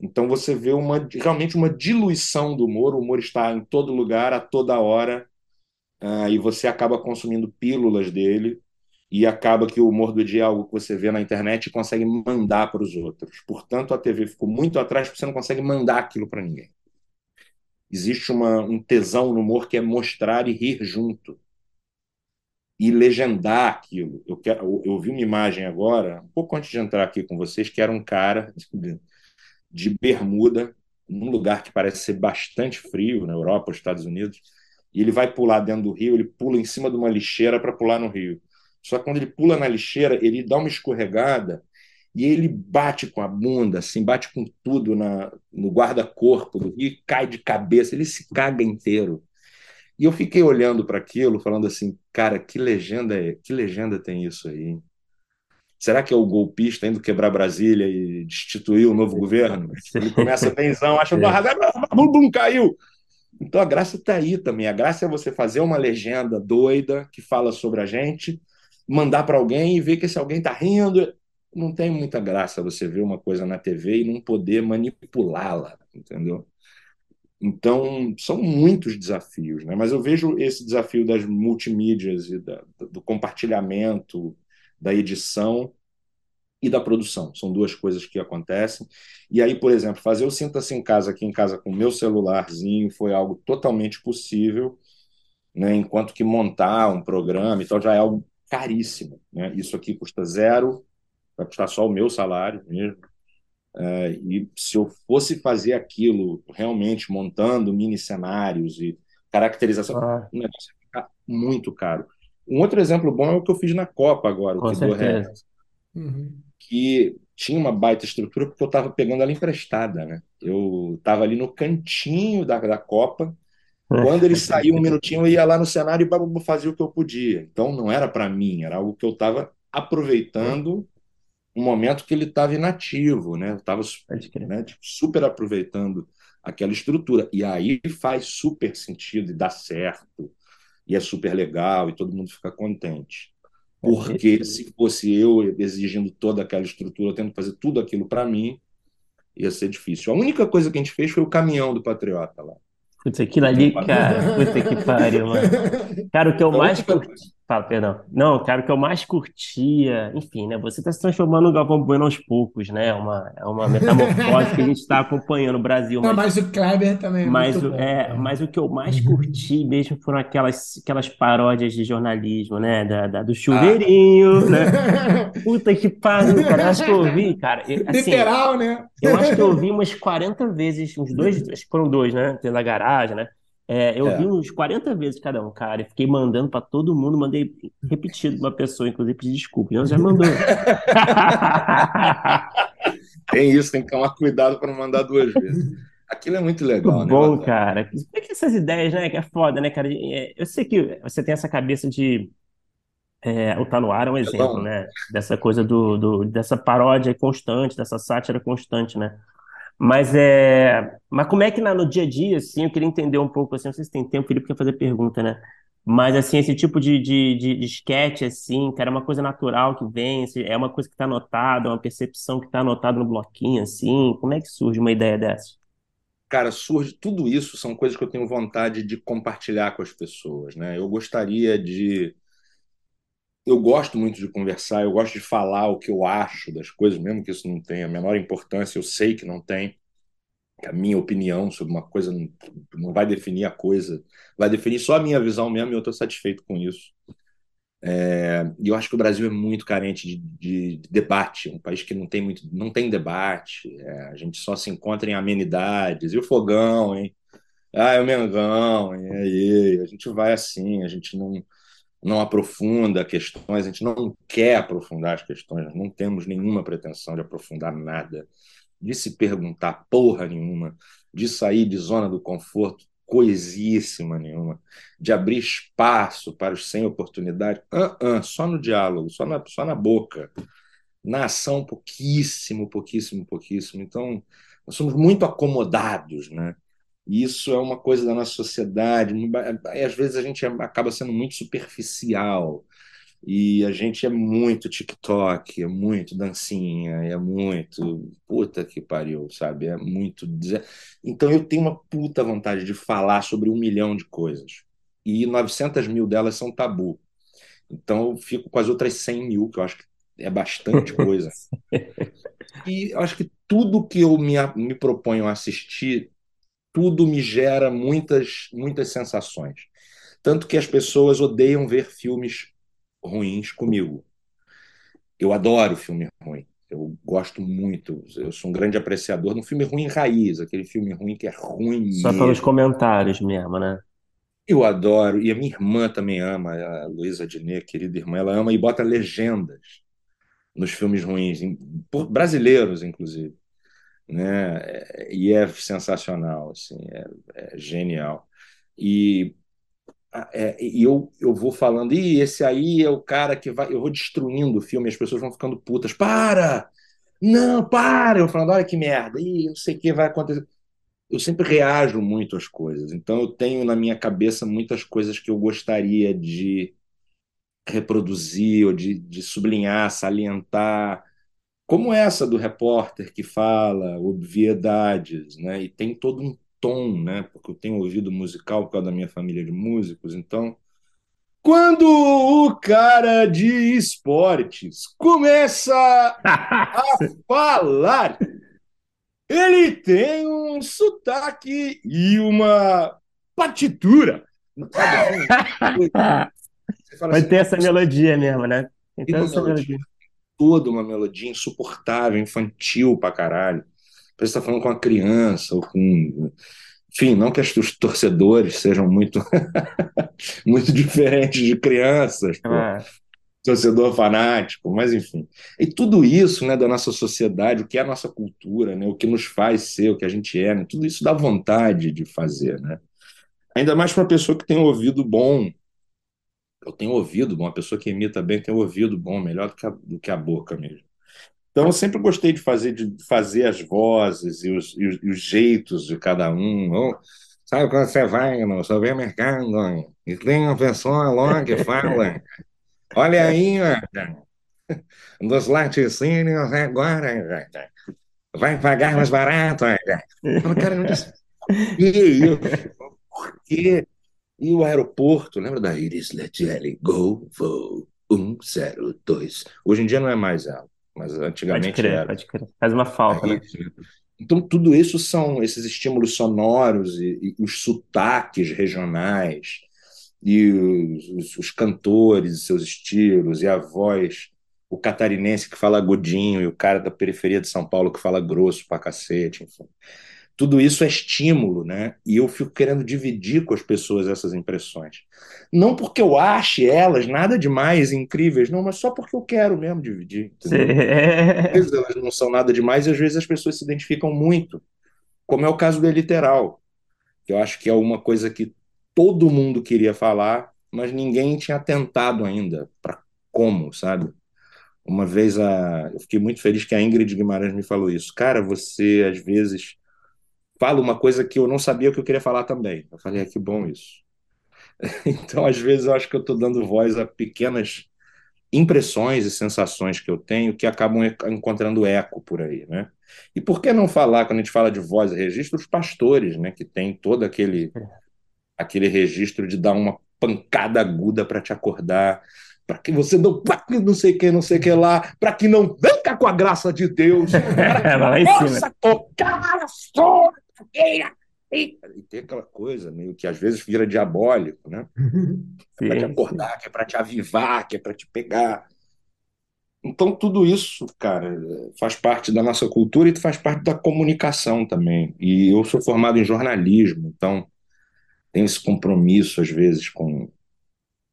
Então você vê uma, realmente uma diluição do humor, o humor está em todo lugar, a toda hora, uh, e você acaba consumindo pílulas dele, e acaba que o humor do é algo que você vê na internet e consegue mandar para os outros. Portanto, a TV ficou muito atrás porque você não consegue mandar aquilo para ninguém. Existe uma, um tesão no humor que é mostrar e rir junto e legendar aquilo. Eu, quero, eu vi uma imagem agora, um pouco antes de entrar aqui com vocês, que era um cara de bermuda, num lugar que parece ser bastante frio, na Europa, nos Estados Unidos, e ele vai pular dentro do rio, ele pula em cima de uma lixeira para pular no rio. Só que quando ele pula na lixeira, ele dá uma escorregada e ele bate com a bunda, assim, bate com tudo na, no guarda-corpo do rio e cai de cabeça, ele se caga inteiro. E eu fiquei olhando para aquilo, falando assim, cara, que legenda é, que legenda tem isso aí? Será que é o golpista indo quebrar Brasília e destituir o novo governo? Ele começa benzão, acha que o bum, caiu. Então a graça está aí também. A graça é você fazer uma legenda doida que fala sobre a gente, mandar para alguém e ver que esse alguém está rindo. Não tem muita graça você ver uma coisa na TV e não poder manipulá-la, entendeu? Então, são muitos desafios, né? mas eu vejo esse desafio das multimídias e da, do compartilhamento, da edição e da produção. São duas coisas que acontecem. E aí, por exemplo, fazer o Sinta-se em casa aqui em casa com o meu celularzinho foi algo totalmente possível, né? enquanto que montar um programa e tal já é algo caríssimo. Né? Isso aqui custa zero, vai custar só o meu salário mesmo. Uh, e se eu fosse fazer aquilo realmente montando mini cenários e caracterização, ah. o negócio ia ficar muito caro. Um outro exemplo bom é o que eu fiz na Copa agora, Com o que certeza. Uhum. que tinha uma baita estrutura porque eu estava pegando ela emprestada, né? Eu estava ali no cantinho da, da Copa. Quando ele saiu um minutinho, eu ia lá no cenário e fazia o que eu podia. Então não era para mim, era algo que eu estava aproveitando um momento que ele estava inativo, né? Estava né, tipo, super aproveitando aquela estrutura. E aí faz super sentido e dá certo, e é super legal, e todo mundo fica contente. Porque se fosse eu exigindo toda aquela estrutura, tendo que fazer tudo aquilo para mim, ia ser difícil. A única coisa que a gente fez foi o caminhão do Patriota lá. Putz, aquilo ali, cara, puta que pariu, mano. Cara, o que eu mais curti, Fala, perdão. Não, cara, o que eu mais curtia, enfim, né? Você está se transformando no Galvão Bueno aos poucos, né? É uma, é uma metamorfose que a gente está acompanhando no Brasil. Não, mas, mas o Kleber também é mas, muito bom, é, mas o que eu mais curti mesmo foram aquelas, aquelas paródias de jornalismo, né? Da, da do chuveirinho, ah. né? Puta que pariu, cara. Eu acho que eu ouvi, cara. Assim, Literal, né? Eu acho que eu ouvi umas 40 vezes, uns dois, acho que foram dois, né? Pela garagem, né? É, eu é. vi uns 40 vezes cada um, cara, e fiquei mandando para todo mundo, mandei repetido uma pessoa, inclusive pedir desculpa. E já mandou. tem isso, tem que tomar cuidado para não mandar duas vezes. Aquilo é muito legal, muito né? Bom, cara. Como é que essas ideias, né? Que é foda, né, cara? É, eu sei que você tem essa cabeça de. É, o Tá no Ar é um exemplo, né? Dessa coisa do, do, dessa paródia constante, dessa sátira constante, né? Mas é, mas como é que no dia a dia, assim, eu queria entender um pouco, assim, não sei se tem tempo, Felipe quer fazer pergunta, né? Mas, assim, esse tipo de, de, de, de sketch, assim, cara, é uma coisa natural que vem, é uma coisa que está anotada, é uma percepção que está anotada no bloquinho, assim, como é que surge uma ideia dessa? Cara, surge, tudo isso são coisas que eu tenho vontade de compartilhar com as pessoas, né? Eu gostaria de eu gosto muito de conversar, eu gosto de falar o que eu acho das coisas, mesmo que isso não tenha a menor importância, eu sei que não tem. A minha opinião sobre uma coisa não, não vai definir a coisa, vai definir só a minha visão mesmo e eu estou satisfeito com isso. É, e eu acho que o Brasil é muito carente de, de, de debate, um país que não tem muito, não tem debate, é, a gente só se encontra em amenidades, e o fogão, hein? Ah, é o Mengão, e aí, a gente vai assim, a gente não, não aprofunda questões, a gente não quer aprofundar as questões, não temos nenhuma pretensão de aprofundar nada, de se perguntar porra nenhuma, de sair de zona do conforto coisíssima nenhuma, de abrir espaço para os sem oportunidade, uh -uh, só no diálogo, só na, só na boca. Na ação, pouquíssimo, pouquíssimo, pouquíssimo. Então, nós somos muito acomodados, né? E isso é uma coisa da nossa sociedade. E às vezes a gente acaba sendo muito superficial. E a gente é muito TikTok, é muito dancinha, é muito. Puta que pariu, sabe? É muito. Então eu tenho uma puta vontade de falar sobre um milhão de coisas. E 900 mil delas são tabu. Então eu fico com as outras 100 mil, que eu acho que é bastante coisa. e eu acho que tudo que eu me, me proponho a assistir tudo me gera muitas, muitas sensações. Tanto que as pessoas odeiam ver filmes ruins comigo. Eu adoro filme ruim. Eu gosto muito. Eu sou um grande apreciador de um filme ruim raiz, aquele filme ruim que é ruim Só mesmo. pelos comentários mesmo, né? Eu adoro. E a minha irmã também ama, a Luísa Diné, querida irmã, ela ama e bota legendas nos filmes ruins, brasileiros, inclusive né? E é sensacional, assim, é, é genial. E, é, eu, eu vou falando, e esse aí é o cara que vai. Eu vou destruindo o filme, as pessoas vão ficando putas. Para! Não, para! Eu falando, olha que merda, e não sei o que vai acontecer. Eu sempre reajo muito às coisas, então eu tenho na minha cabeça muitas coisas que eu gostaria de reproduzir ou de, de sublinhar, salientar como essa do repórter que fala obviedades, né? E tem todo um tom, né? Porque eu tenho ouvido musical por causa da minha família de músicos, então quando o cara de esportes começa a falar, ele tem um sotaque e uma partitura. Vai ter essa melodia mesmo, né? Então, essa melodia toda uma melodia insuportável, infantil pra caralho. Parece que tá falando com uma criança ou com. Enfim, não que os torcedores sejam muito, muito diferentes de crianças, é. torcedor fanático, mas enfim. E tudo isso né, da nossa sociedade, o que é a nossa cultura, né, o que nos faz ser o que a gente é, né, tudo isso dá vontade de fazer. Né? Ainda mais para uma pessoa que tem um ouvido bom eu tenho ouvido bom, a pessoa que imita bem tem ouvido bom, melhor do que a, do que a boca mesmo. Então eu sempre gostei de fazer, de fazer as vozes e os, e os, e os jeitos de cada um. Ou, sabe quando você vai no supermercado e tem uma pessoa lá que fala, olha aí, dos laticínios agora, vai pagar mais barato. Não disse, por quê? E o aeroporto, lembra da Iris Let Go, voo 102. Hoje em dia não é mais ela, mas antigamente pode crer, era. Pode crer. Faz uma falta, né? Então, tudo isso são esses estímulos sonoros e, e os sotaques regionais, e os, os, cantores, seus estilos, e a voz, o catarinense que fala agudinho, e o cara da periferia de São Paulo que fala grosso pra cacete, enfim tudo isso é estímulo, né? E eu fico querendo dividir com as pessoas essas impressões. Não porque eu ache elas nada demais incríveis, não, mas só porque eu quero mesmo dividir. Às vezes elas não são nada demais e às vezes as pessoas se identificam muito, como é o caso do Literal, que eu acho que é uma coisa que todo mundo queria falar, mas ninguém tinha tentado ainda para como, sabe? Uma vez a... eu fiquei muito feliz que a Ingrid Guimarães me falou isso. Cara, você às vezes falo uma coisa que eu não sabia que eu queria falar também. Eu falei, é que bom isso. Então, às vezes, eu acho que eu estou dando voz a pequenas impressões e sensações que eu tenho que acabam encontrando eco por aí, né? E por que não falar, quando a gente fala de voz e registro, os pastores, né? Que tem todo aquele, aquele registro de dar uma pancada aguda para te acordar, para que você não, para que não sei quem, não sei que lá, para que não venha com a graça de Deus, para que possa tocar a sua e tem aquela coisa meio que às vezes vira diabólico, né? é para te acordar, que é para te avivar, que é para te pegar. Então, tudo isso, cara, faz parte da nossa cultura e faz parte da comunicação também. E eu sou formado em jornalismo, então tenho esse compromisso, às vezes, com,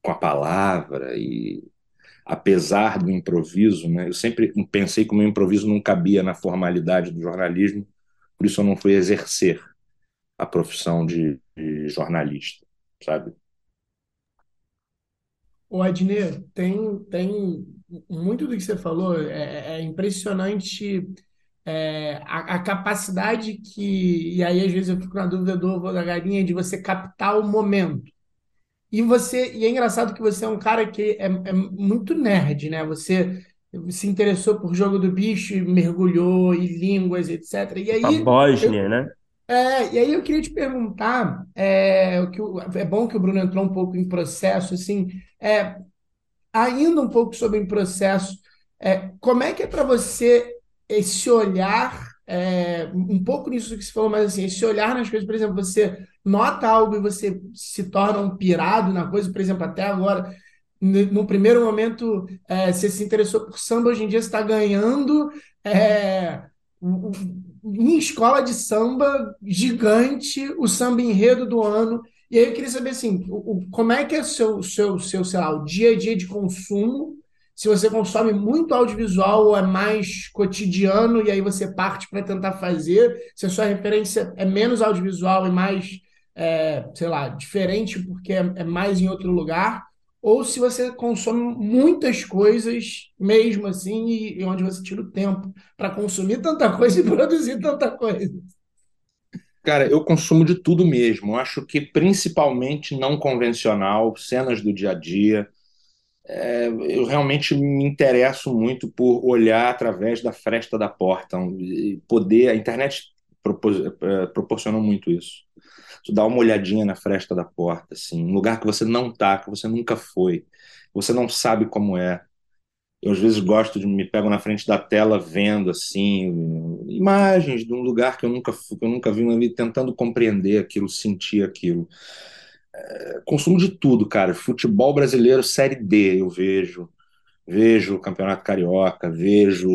com a palavra. E apesar do improviso, né, eu sempre pensei que o meu improviso não cabia na formalidade do jornalismo, por isso eu não fui exercer a profissão de, de jornalista, sabe? O Adner, tem, tem muito do que você falou, é, é impressionante é, a, a, capacidade que, e aí às vezes eu fico na dúvida do ovo da galinha, de você captar o momento. E você, e é engraçado que você é um cara que é, é muito nerd, né? Você se interessou por jogo do bicho e mergulhou em línguas, etc. E aí, a Bósnia, eu, né? É, e aí eu queria te perguntar, é, que é bom que o Bruno entrou um pouco em processo, assim, é, ainda um pouco sobre o processo, é, como é que é para você esse olhar, é, um pouco nisso que você falou, mas assim, esse olhar nas coisas, por exemplo, você nota algo e você se torna um pirado na coisa, por exemplo, até agora, no primeiro momento, é, você se interessou por samba, hoje em dia você está ganhando é, em escola de samba gigante, o samba enredo do ano. E aí eu queria saber assim, o, como é que é seu, seu, seu, sei lá, o dia a dia de consumo? Se você consome muito audiovisual ou é mais cotidiano e aí você parte para tentar fazer, se a sua referência é menos audiovisual e mais, é, sei lá, diferente porque é, é mais em outro lugar, ou se você consome muitas coisas mesmo assim e, e onde você tira o tempo para consumir tanta coisa e produzir tanta coisa. Cara, eu consumo de tudo mesmo. Acho que principalmente não convencional, cenas do dia a dia. É, eu realmente me interesso muito por olhar através da fresta da porta, poder. A internet propor, é, proporcionou muito isso tu dá uma olhadinha na fresta da porta, assim, um lugar que você não tá, que você nunca foi, você não sabe como é. Eu às vezes gosto de me pego na frente da tela vendo assim imagens de um lugar que eu nunca que eu nunca vi vida, tentando compreender aquilo, sentir aquilo. É, consumo de tudo, cara. Futebol brasileiro Série D eu vejo vejo o Campeonato Carioca, vejo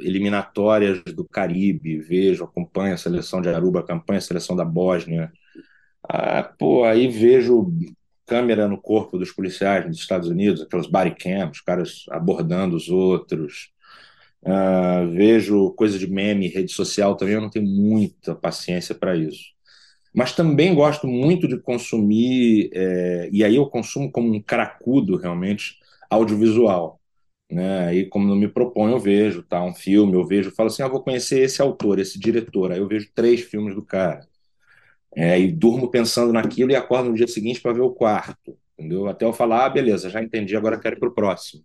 eliminatórias do Caribe, vejo, acompanho a seleção de Aruba, acompanho a seleção da Bósnia, ah, pô, aí vejo câmera no corpo dos policiais nos Estados Unidos, aquelas body cams, os caras abordando os outros. Ah, vejo coisa de meme, rede social também, eu não tenho muita paciência para isso. Mas também gosto muito de consumir, é, e aí eu consumo como um cracudo realmente, audiovisual. Né? Aí, como não me proponho, eu vejo tá, um filme, eu vejo, falo assim: ah, vou conhecer esse autor, esse diretor. Aí eu vejo três filmes do cara. É, e durmo pensando naquilo e acordo no dia seguinte para ver o quarto, entendeu? Até eu falar, ah, beleza, já entendi, agora quero ir para o próximo.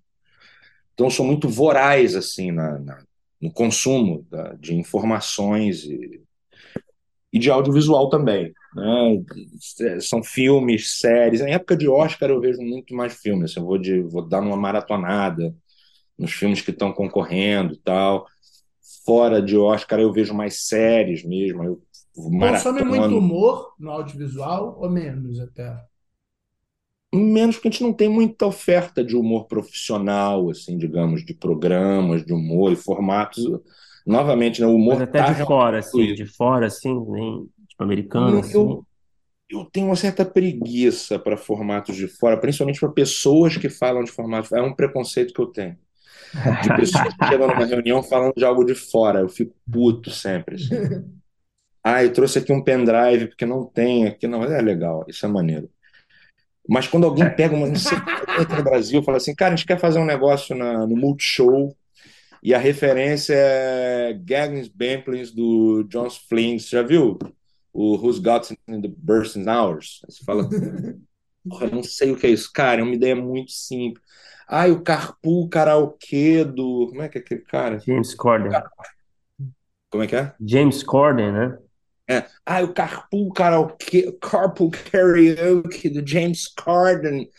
Então, sou muito voraz, assim, na, na no consumo da, de informações e, e, de audiovisual também. Né? São filmes, séries. Em época de Oscar eu vejo muito mais filmes. Assim, eu vou, de, vou dar uma maratonada nos filmes que estão concorrendo e tal. Fora de Oscar eu vejo mais séries mesmo. Eu Consome muito humor no audiovisual ou menos até? Menos porque a gente não tem muita oferta de humor profissional, assim, digamos, de programas de humor e formatos. Novamente, né, o humor. Mas até tá de fora, assim, de fora, assim, nem tipo americano. Assim. Eu, eu tenho uma certa preguiça para formatos de fora, principalmente para pessoas que falam de formatos. É um preconceito que eu tenho. De pessoas que chegam numa reunião falando de algo de fora. Eu fico puto sempre. Assim. Ah, eu trouxe aqui um pendrive porque não tem aqui. Não, é legal, isso é maneiro. Mas quando alguém pega uma no Brasil fala assim, cara, a gente quer fazer um negócio na, no Multishow e a referência é Gagn's Bamplings do John Flynn. Você já viu? O Who's Got in the Bursting Hours. Aí você fala, porra, não sei o que é isso. Cara, é uma ideia muito simples. Ah, o Carpool Karaokê do... Como é que é aquele cara? James Corden. Como é que é? James Corden, né? É. Ah, o Carpool Karaoke, Carpool Karaoke do James Corden.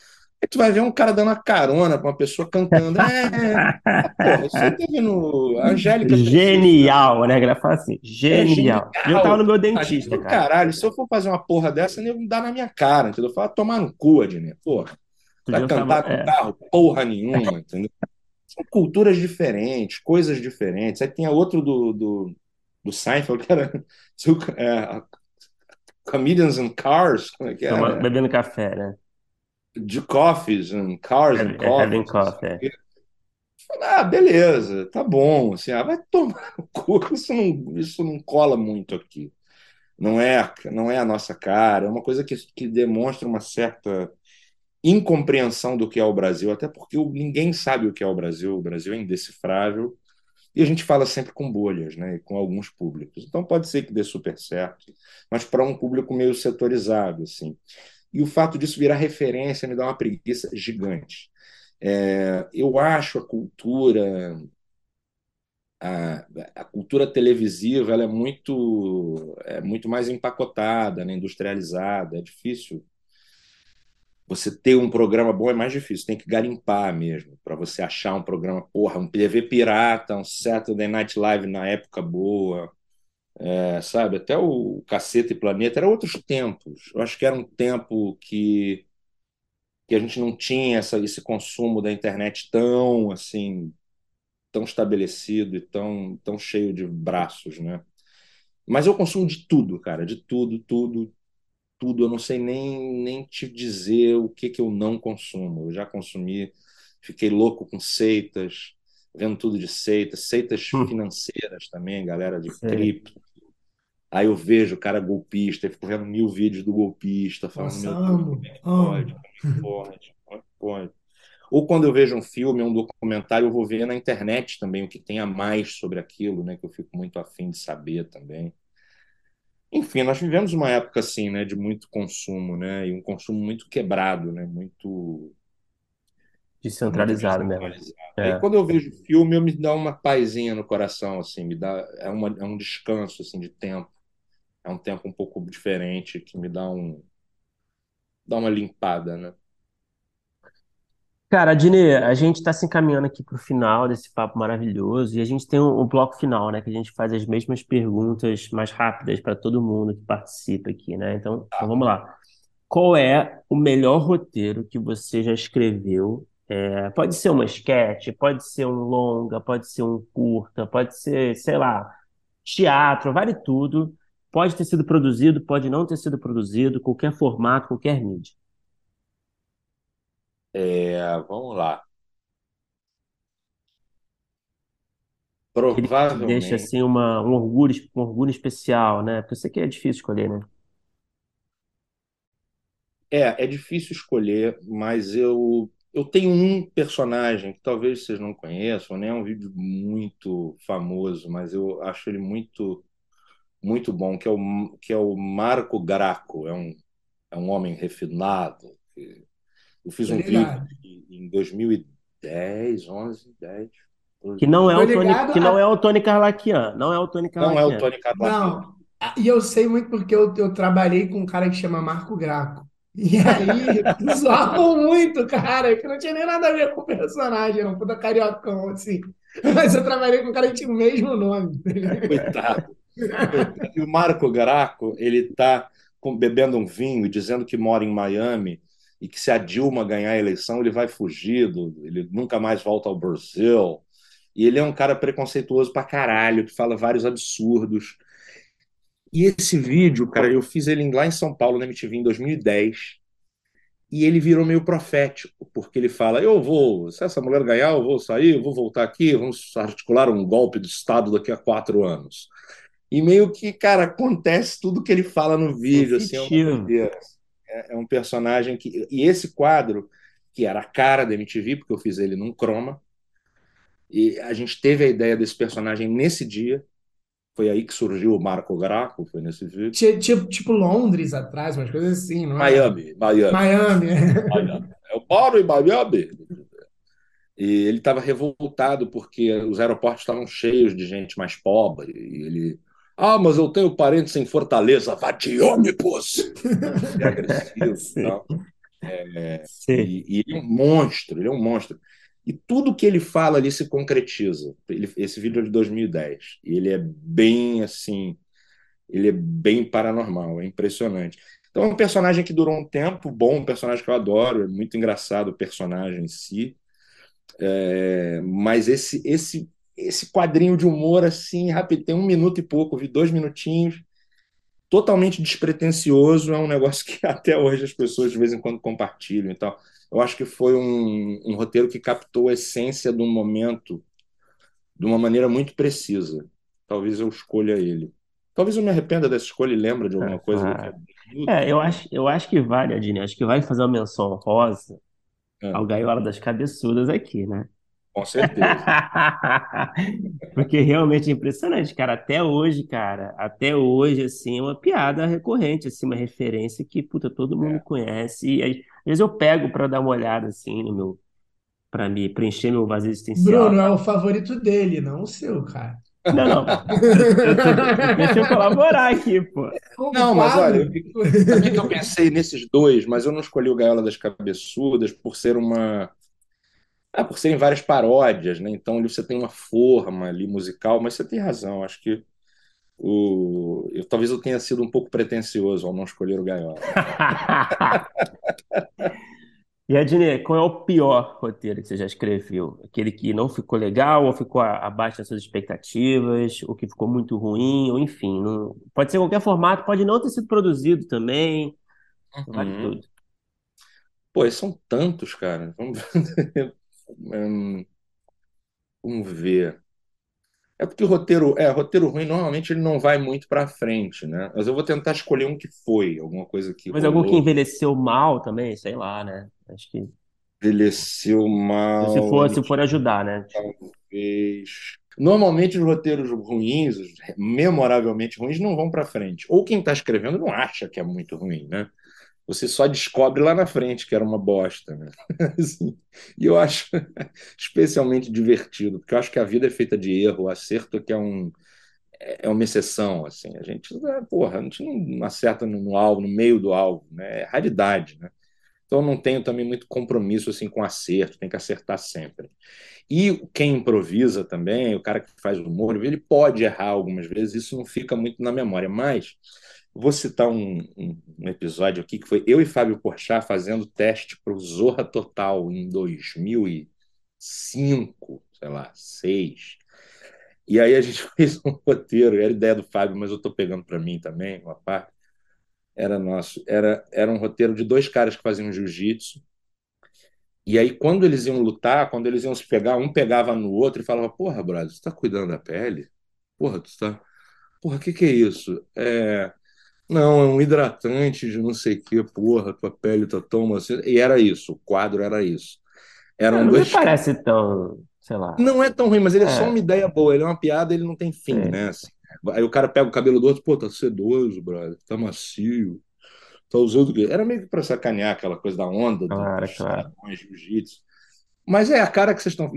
Aí tu vai ver um cara dando uma carona pra uma pessoa cantando. É, porra, você teve no Angélica. Genial, né? Fala assim, genial. É genial. Eu tava no meu dentista, cara. Caralho, se eu for fazer uma porra dessa, me dá na minha cara, entendeu? Fala, tomar no cu, Adnet, porra. Vai cantar tava... no é. carro, porra nenhuma, entendeu? São culturas diferentes, coisas diferentes. Aí tem a outro do, do do Seinfeld, que era é, Comedians and Cars, como é que é? Bebendo café, né? De coffees and cars and coffees. Coffee. Ah, beleza, tá bom. Assim, ah, vai tomar no cu, isso não, isso não cola muito aqui. Não é, não é a nossa cara, é uma coisa que, que demonstra uma certa incompreensão do que é o Brasil, até porque ninguém sabe o que é o Brasil, o Brasil é indecifrável e a gente fala sempre com bolhas, né, com alguns públicos. Então pode ser que dê super certo, mas para um público meio setorizado, assim. E o fato disso virar referência me dá uma preguiça gigante. É, eu acho a cultura a, a, cultura televisiva ela é muito é muito mais empacotada, né, industrializada, é difícil você ter um programa bom é mais difícil, tem que garimpar mesmo, para você achar um programa, porra, um TV pirata, um Saturday Night Live na época boa, é, sabe? Até o Caceta e Planeta, eram outros tempos. Eu acho que era um tempo que, que a gente não tinha essa, esse consumo da internet tão, assim, tão estabelecido e tão, tão cheio de braços, né? Mas eu consumo de tudo, cara, de tudo, tudo, tudo, eu não sei nem, nem te dizer o que, que eu não consumo. Eu já consumi, fiquei louco com seitas, vendo tudo de seitas, seitas hum. financeiras também, galera de cripto. Aí eu vejo o cara golpista, eu fico vendo mil vídeos do golpista, falando, Nossa, meu Deus, como é que pode? Como é que pode? Como é pode? Ou quando eu vejo um filme, um documentário, eu vou ver na internet também o que tem a mais sobre aquilo, né? Que eu fico muito afim de saber também. Enfim, nós vivemos uma época assim, né, de muito consumo, né, e um consumo muito quebrado, né, muito descentralizado, mesmo. É. Aí quando eu vejo filme, eu me dá uma paizinha no coração, assim, me dá é, uma, é um descanso assim de tempo, é um tempo um pouco diferente que me dá um dá uma limpada, né? Cara, Dine, a gente está se encaminhando aqui para o final desse papo maravilhoso e a gente tem um, um, bloco final, né? Que a gente faz as mesmas perguntas mais rápidas para todo mundo que participa aqui, né? Então, então, vamos lá. Qual é o melhor roteiro que você já escreveu? É, pode ser uma sketch, pode ser um longa, pode ser um curta, pode ser, sei lá, teatro, vale tudo. Pode ter sido produzido, pode não ter sido produzido, qualquer formato, qualquer mídia. É, vamos lá. Ele deixa assim uma, um orgulho, um orgulho especial, né? Porque eu sei que é difícil escolher, né? É, é difícil escolher, mas eu, eu tenho um personagem que talvez vocês não conheçam, né? É um vídeo muito famoso, mas eu acho ele muito muito bom, que é o, que é o Marco Graco, é um, é um homem refinado, que eu fiz um vídeo em 2010, 11, 10. 12. Que não é o Tony, que não é o Tony Carlaquian, não é o Tony Carlaquian. Não é o Tony Carlaquian. Não. E eu sei muito porque eu, eu trabalhei com um cara que chama Marco Graco. E aí, zoavam muito, cara, que não tinha nem nada a ver com o personagem, era um puta cariocão, assim. Mas eu trabalhei com um cara que tinha o mesmo nome. Coitado. E o Marco Graco, ele tá com- bebendo um vinho e dizendo que mora em Miami e que se a Dilma ganhar a eleição, ele vai fugido, ele nunca mais volta ao Brasil. E ele é um cara preconceituoso pra caralho, que fala vários absurdos. E esse vídeo, cara, eu fiz ele lá em São Paulo, na MTV, em 2010. E ele virou meio profético, porque ele fala: Eu vou, se essa mulher ganhar, eu vou sair, eu vou voltar aqui, vamos articular um golpe do Estado daqui a quatro anos. E meio que, cara, acontece tudo que ele fala no vídeo, assim, é. É, é um personagem que. E esse quadro, que era a cara da MTV, porque eu fiz ele num croma, e a gente teve a ideia desse personagem nesse dia. Foi aí que surgiu o Marco Graco, foi nesse vídeo. Ti- Tipo, tipo Londres atrás, umas coisas assim, não é? Miami, Miami. Miami. Miami. Eu moro em Miami. E ele estava revoltado porque os aeroportos estavam cheios de gente mais pobre. E ele. Ah, mas eu tenho parentes em Fortaleza. Vá de ônibus! É agressivo e tal. Sim. E, e ele é um monstro, ele é um monstro. E tudo que ele fala ali se concretiza. Ele- esse vídeo é de 2010. E ele é bem assim. Ele é bem paranormal, é impressionante. Então é um personagem que durou um tempo bom, um personagem que eu adoro, é muito engraçado o personagem em si. É, mas esse, esse, esse quadrinho de humor, assim, rápido, tem um minuto e pouco, eu vi dois minutinhos, totalmente despretensioso, é um negócio que até hoje as pessoas de vez em quando compartilham e tal. Eu acho que foi um, um roteiro que captou a essência do momento de uma maneira muito precisa. Talvez eu escolha ele. Talvez eu me arrependa dessa escolha e lembre de alguma É, coisa claro. daqui a minuto. É, eu acho, eu acho que vale, Adine. Acho que vale fazer uma menção honrosa É, ao Gaiola das Cabeçudas aqui, né? Com certeza. Porque realmente é impressionante, cara. Até hoje, cara, até hoje, assim, é uma piada recorrente, assim, uma referência que, puta, todo mundo É. conhece. E às vezes eu pego pra dar uma olhada, assim, no meu, para me preencher meu vazio existencial. Bruno é o favorito dele, não o seu, cara. Não, não. Eu tô- deixa eu colaborar aqui, pô. Não, mas olha, o que eu pensei nesses dois, mas eu não escolhi o Gaiola das Cabeçudas por ser uma. Ah, por serem várias paródias, né? Então ali você tem uma forma ali musical, mas você tem razão. Acho que o... eu, talvez eu tenha sido um pouco pretensioso ao não escolher o Gaiola. E Adnê, qual é o pior roteiro que você já escreveu? Aquele que não ficou legal, ou ficou abaixo das suas expectativas, ou que ficou muito ruim, ou enfim, não- pode ser qualquer formato, pode não ter sido produzido também, vale Uhum. tudo. Pô, são tantos, cara. Vamos Hum, Vamos ver. É porque o roteiro, é, roteiro ruim normalmente ele não vai muito pra frente, né? Mas eu vou tentar escolher um que foi, alguma coisa que Mas algum que envelheceu mal também, sei lá, né? Acho que envelheceu mal, se for, se for ajudar, né? talvez. Normalmente os roteiros ruins, os memoravelmente ruins, não vão pra frente. Ou quem tá escrevendo não acha que é muito ruim, né? Você só descobre lá na frente que era uma bosta, né? Assim, e eu acho especialmente divertido, porque eu acho que a vida é feita de erro, o acerto é que é um é uma exceção, assim. A gente, é, porra, a gente não acerta no, no alvo, no meio do alvo, né? É raridade, né? Então eu não tenho também muito compromisso assim com acerto, tem que acertar sempre. E quem improvisa também, o cara que faz humor, ele pode errar algumas vezes, isso não fica muito na memória, mas vou citar um, um- episódio aqui que foi eu e Fábio Porchat fazendo teste para o Zorra Total em 2005, sei lá, 6. E aí a gente fez um roteiro, era ideia do Fábio, mas eu estou pegando para mim também, uma parte. Era nosso. Era, era um roteiro de dois caras que faziam jiu-jitsu. E aí, quando eles iam lutar, quando eles iam se pegar, um pegava no outro e falava: Porra, brother, você tá cuidando da pele? Porra, tu tá. Porra, o que que é isso? É. Não, é um hidratante de não sei o que, porra, tua pele tá tão macia. E era isso, o quadro era isso. Eram Não me dois parece tão, sei lá. não é tão ruim, mas ele é só É. uma ideia boa. Ele é uma piada, ele não tem fim, É. né? assim. Aí o cara pega o cabelo do outro, pô, tá sedoso, brother, tá macio, tá usando o quê? Era meio que pra sacanear aquela coisa da onda do- Claro, dos claro. jiu-jitsu. Mas é a cara que vocês estão.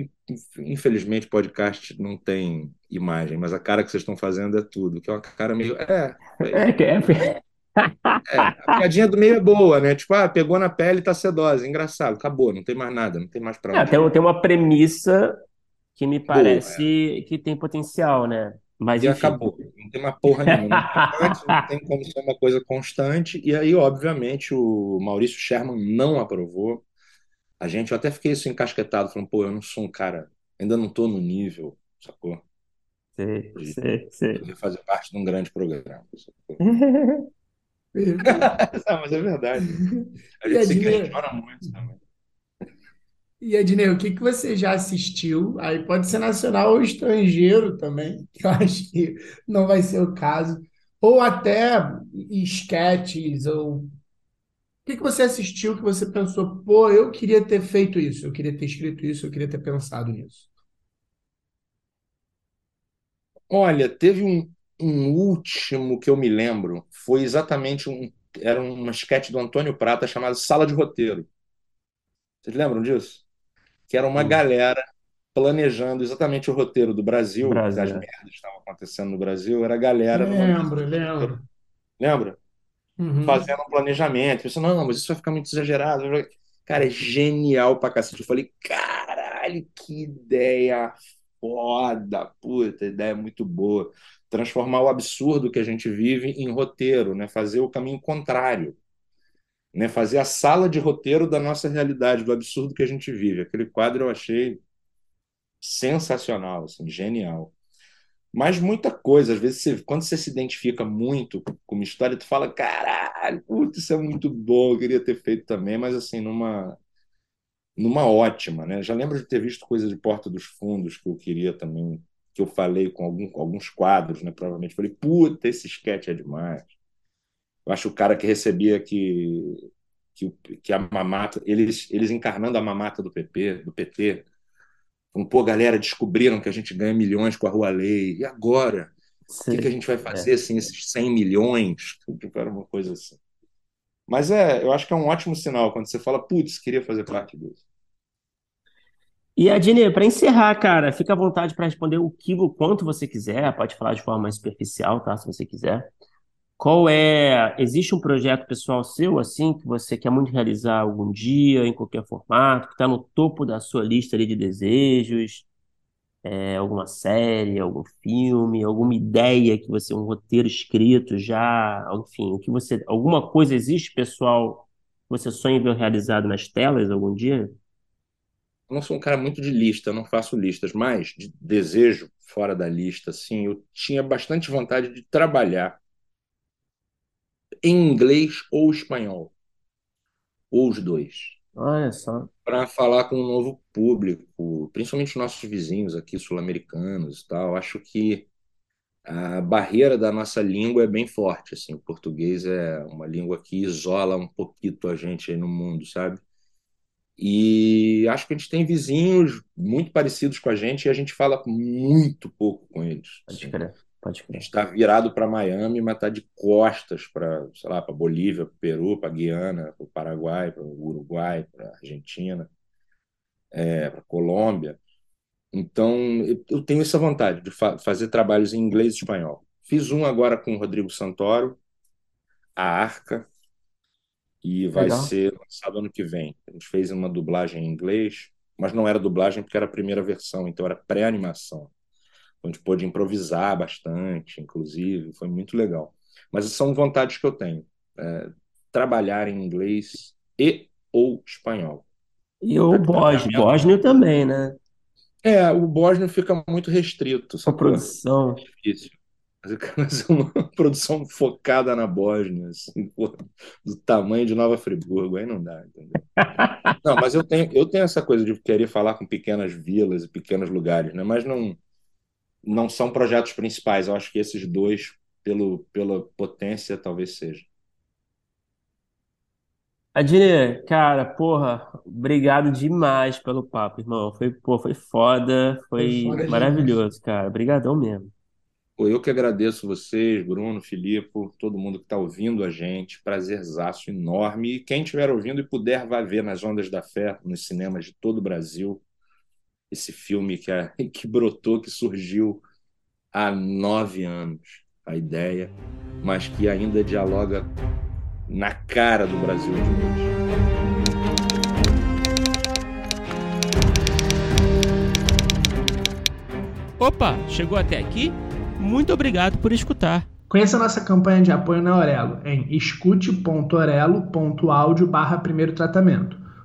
Infelizmente, podcast não tem imagem, mas a cara que vocês estão fazendo é tudo, que é uma cara meio. É. É, é. é a piadinha do meio é boa, né? Tipo, ah, pegou na pele e tá sedosa. Engraçado, acabou, não tem mais nada, não tem mais pra é, tem, tem uma premissa que me parece boa, é. que tem potencial, né? Mas, e enfim. acabou, não tem uma porra nenhuma. não tem como ser uma coisa constante. E aí, obviamente, o Maurício Sherman não aprovou. A gente, eu até fiquei isso encasquetado, falando, pô, eu não sou um cara, ainda não tô no nível, sacou? Sim, sim, sim. fazer parte de um grande programa. não, mas é verdade. A gente se questiona muito também. E Ednei, o que, que você já assistiu? Aí pode ser nacional ou estrangeiro também, que eu acho que não vai ser o caso. Ou até esquetes, ou o que, que você assistiu que você pensou, pô, eu queria ter feito isso, eu queria ter escrito isso, eu queria ter pensado nisso? Olha, teve um, um último que eu me lembro, foi exatamente um. Era uma esquete do Antônio Prata chamada Sala de Roteiro. Vocês lembram disso? que era uma galera planejando exatamente o roteiro do Brasil, Brasil. as merdas que estavam acontecendo no Brasil, era a galera. Lembro, lembro. Lembra? Uhum. Fazendo um planejamento. Pensando, não, mas isso vai ficar muito exagerado. Cara, é genial pra cacete. Eu falei, caralho, que ideia foda, puta, ideia muito boa. Transformar o absurdo que a gente vive em roteiro, né? Fazer o caminho contrário né, fazer a sala de roteiro da nossa realidade, do absurdo que a gente vive. Aquele quadro eu achei sensacional, assim, genial. Mas muita coisa, às vezes, você, quando você se identifica muito com uma história, tu fala, caralho, putz, isso é muito bom, eu queria ter feito também, mas assim, numa numa ótima, né? Já lembro de ter visto coisas de Porta dos Fundos que eu queria também, que eu falei com algum, alguns quadros, né? Provavelmente falei, puta, esse sketch é demais. Eu acho o cara que recebia que, que, que a mamata, eles, eles encarnando a mamata do PP, do PT, um pô, galera, descobriram que a gente ganha milhões com a Rua Lei. E agora? Sim, o que, que, a gente vai fazer é. assim, esses 100 milhões? Tipo, era uma coisa assim. Mas é, eu acho que é um ótimo sinal quando você fala, putz, queria fazer parte disso. E Adine, para encerrar, cara, fica à vontade para responder o que, o quanto você quiser, pode falar de forma mais superficial, tá? Se você quiser. Qual é. Existe um projeto pessoal seu, assim, que você quer muito realizar algum dia, em qualquer formato, que está no topo da sua lista ali de desejos? É, alguma série, algum filme, alguma ideia que você, um roteiro escrito já, enfim, o que você, alguma coisa existe, pessoal, que você sonha ver realizado nas telas algum dia? Eu não sou um cara muito de lista, não faço listas, mas de desejo fora da lista, assim, eu tinha bastante vontade de trabalhar em inglês ou espanhol. Ou os dois. Olha só. Para falar com um novo público, principalmente os nossos vizinhos aqui, sul-americanos e tal. Acho que a barreira da nossa língua é bem forte. Assim. O português é uma língua que isola um pouquinho a gente aí no mundo, sabe? E acho que a gente tem vizinhos muito parecidos com a gente e a gente fala muito pouco com eles. Pode assim. crer. Pode A gente está virado para Miami, mas está de costas para, sei lá, para Bolívia, para Peru, para Guiana, para o Paraguai, para o Uruguai, para Argentina, é, para Colômbia. Então, eu tenho essa vontade de fa fazer trabalhos em inglês e espanhol. Fiz um agora com o Rodrigo Santoro, A Arca, e vai Legal. ser lançado ano que vem. A gente fez uma dublagem em inglês, mas não era dublagem porque era a primeira versão, então era pré-animação a gente pôde improvisar bastante, inclusive, foi muito legal. Mas são vontades que eu tenho. É, trabalhar em inglês e ou espanhol. E o bósnio, bósnio também, né? É, o bósnio fica muito restrito. A produção. É difícil. Mas uma produção focada na Bósnia, assim, do tamanho de Nova Friburgo, aí não dá, entendeu? não, mas eu tenho, eu tenho essa coisa de querer falar com pequenas vilas e pequenos lugares, né? Mas não, não são projetos principais. Eu acho que esses dois, pelo, pela potência, talvez seja. Adine, cara, porra, obrigado demais pelo papo, irmão. Foi, pô, foi foda, foi, foi foda maravilhoso, demais. cara. Obrigadão mesmo. Pô, eu que agradeço vocês, Bruno, Filipe, todo mundo que está ouvindo a gente. Prazerzaço enorme. E quem estiver ouvindo e puder, vai ver nas Ondas da Fé, nos cinemas de todo o Brasil, esse filme que, é, que brotou, que surgiu há nove anos, a ideia, mas que ainda dialoga na cara do Brasil de hoje. Opa, chegou até aqui? Muito obrigado por escutar. Conheça nossa campanha de apoio na Aurelo em escute.orelo.audio barra primeiro tratamento.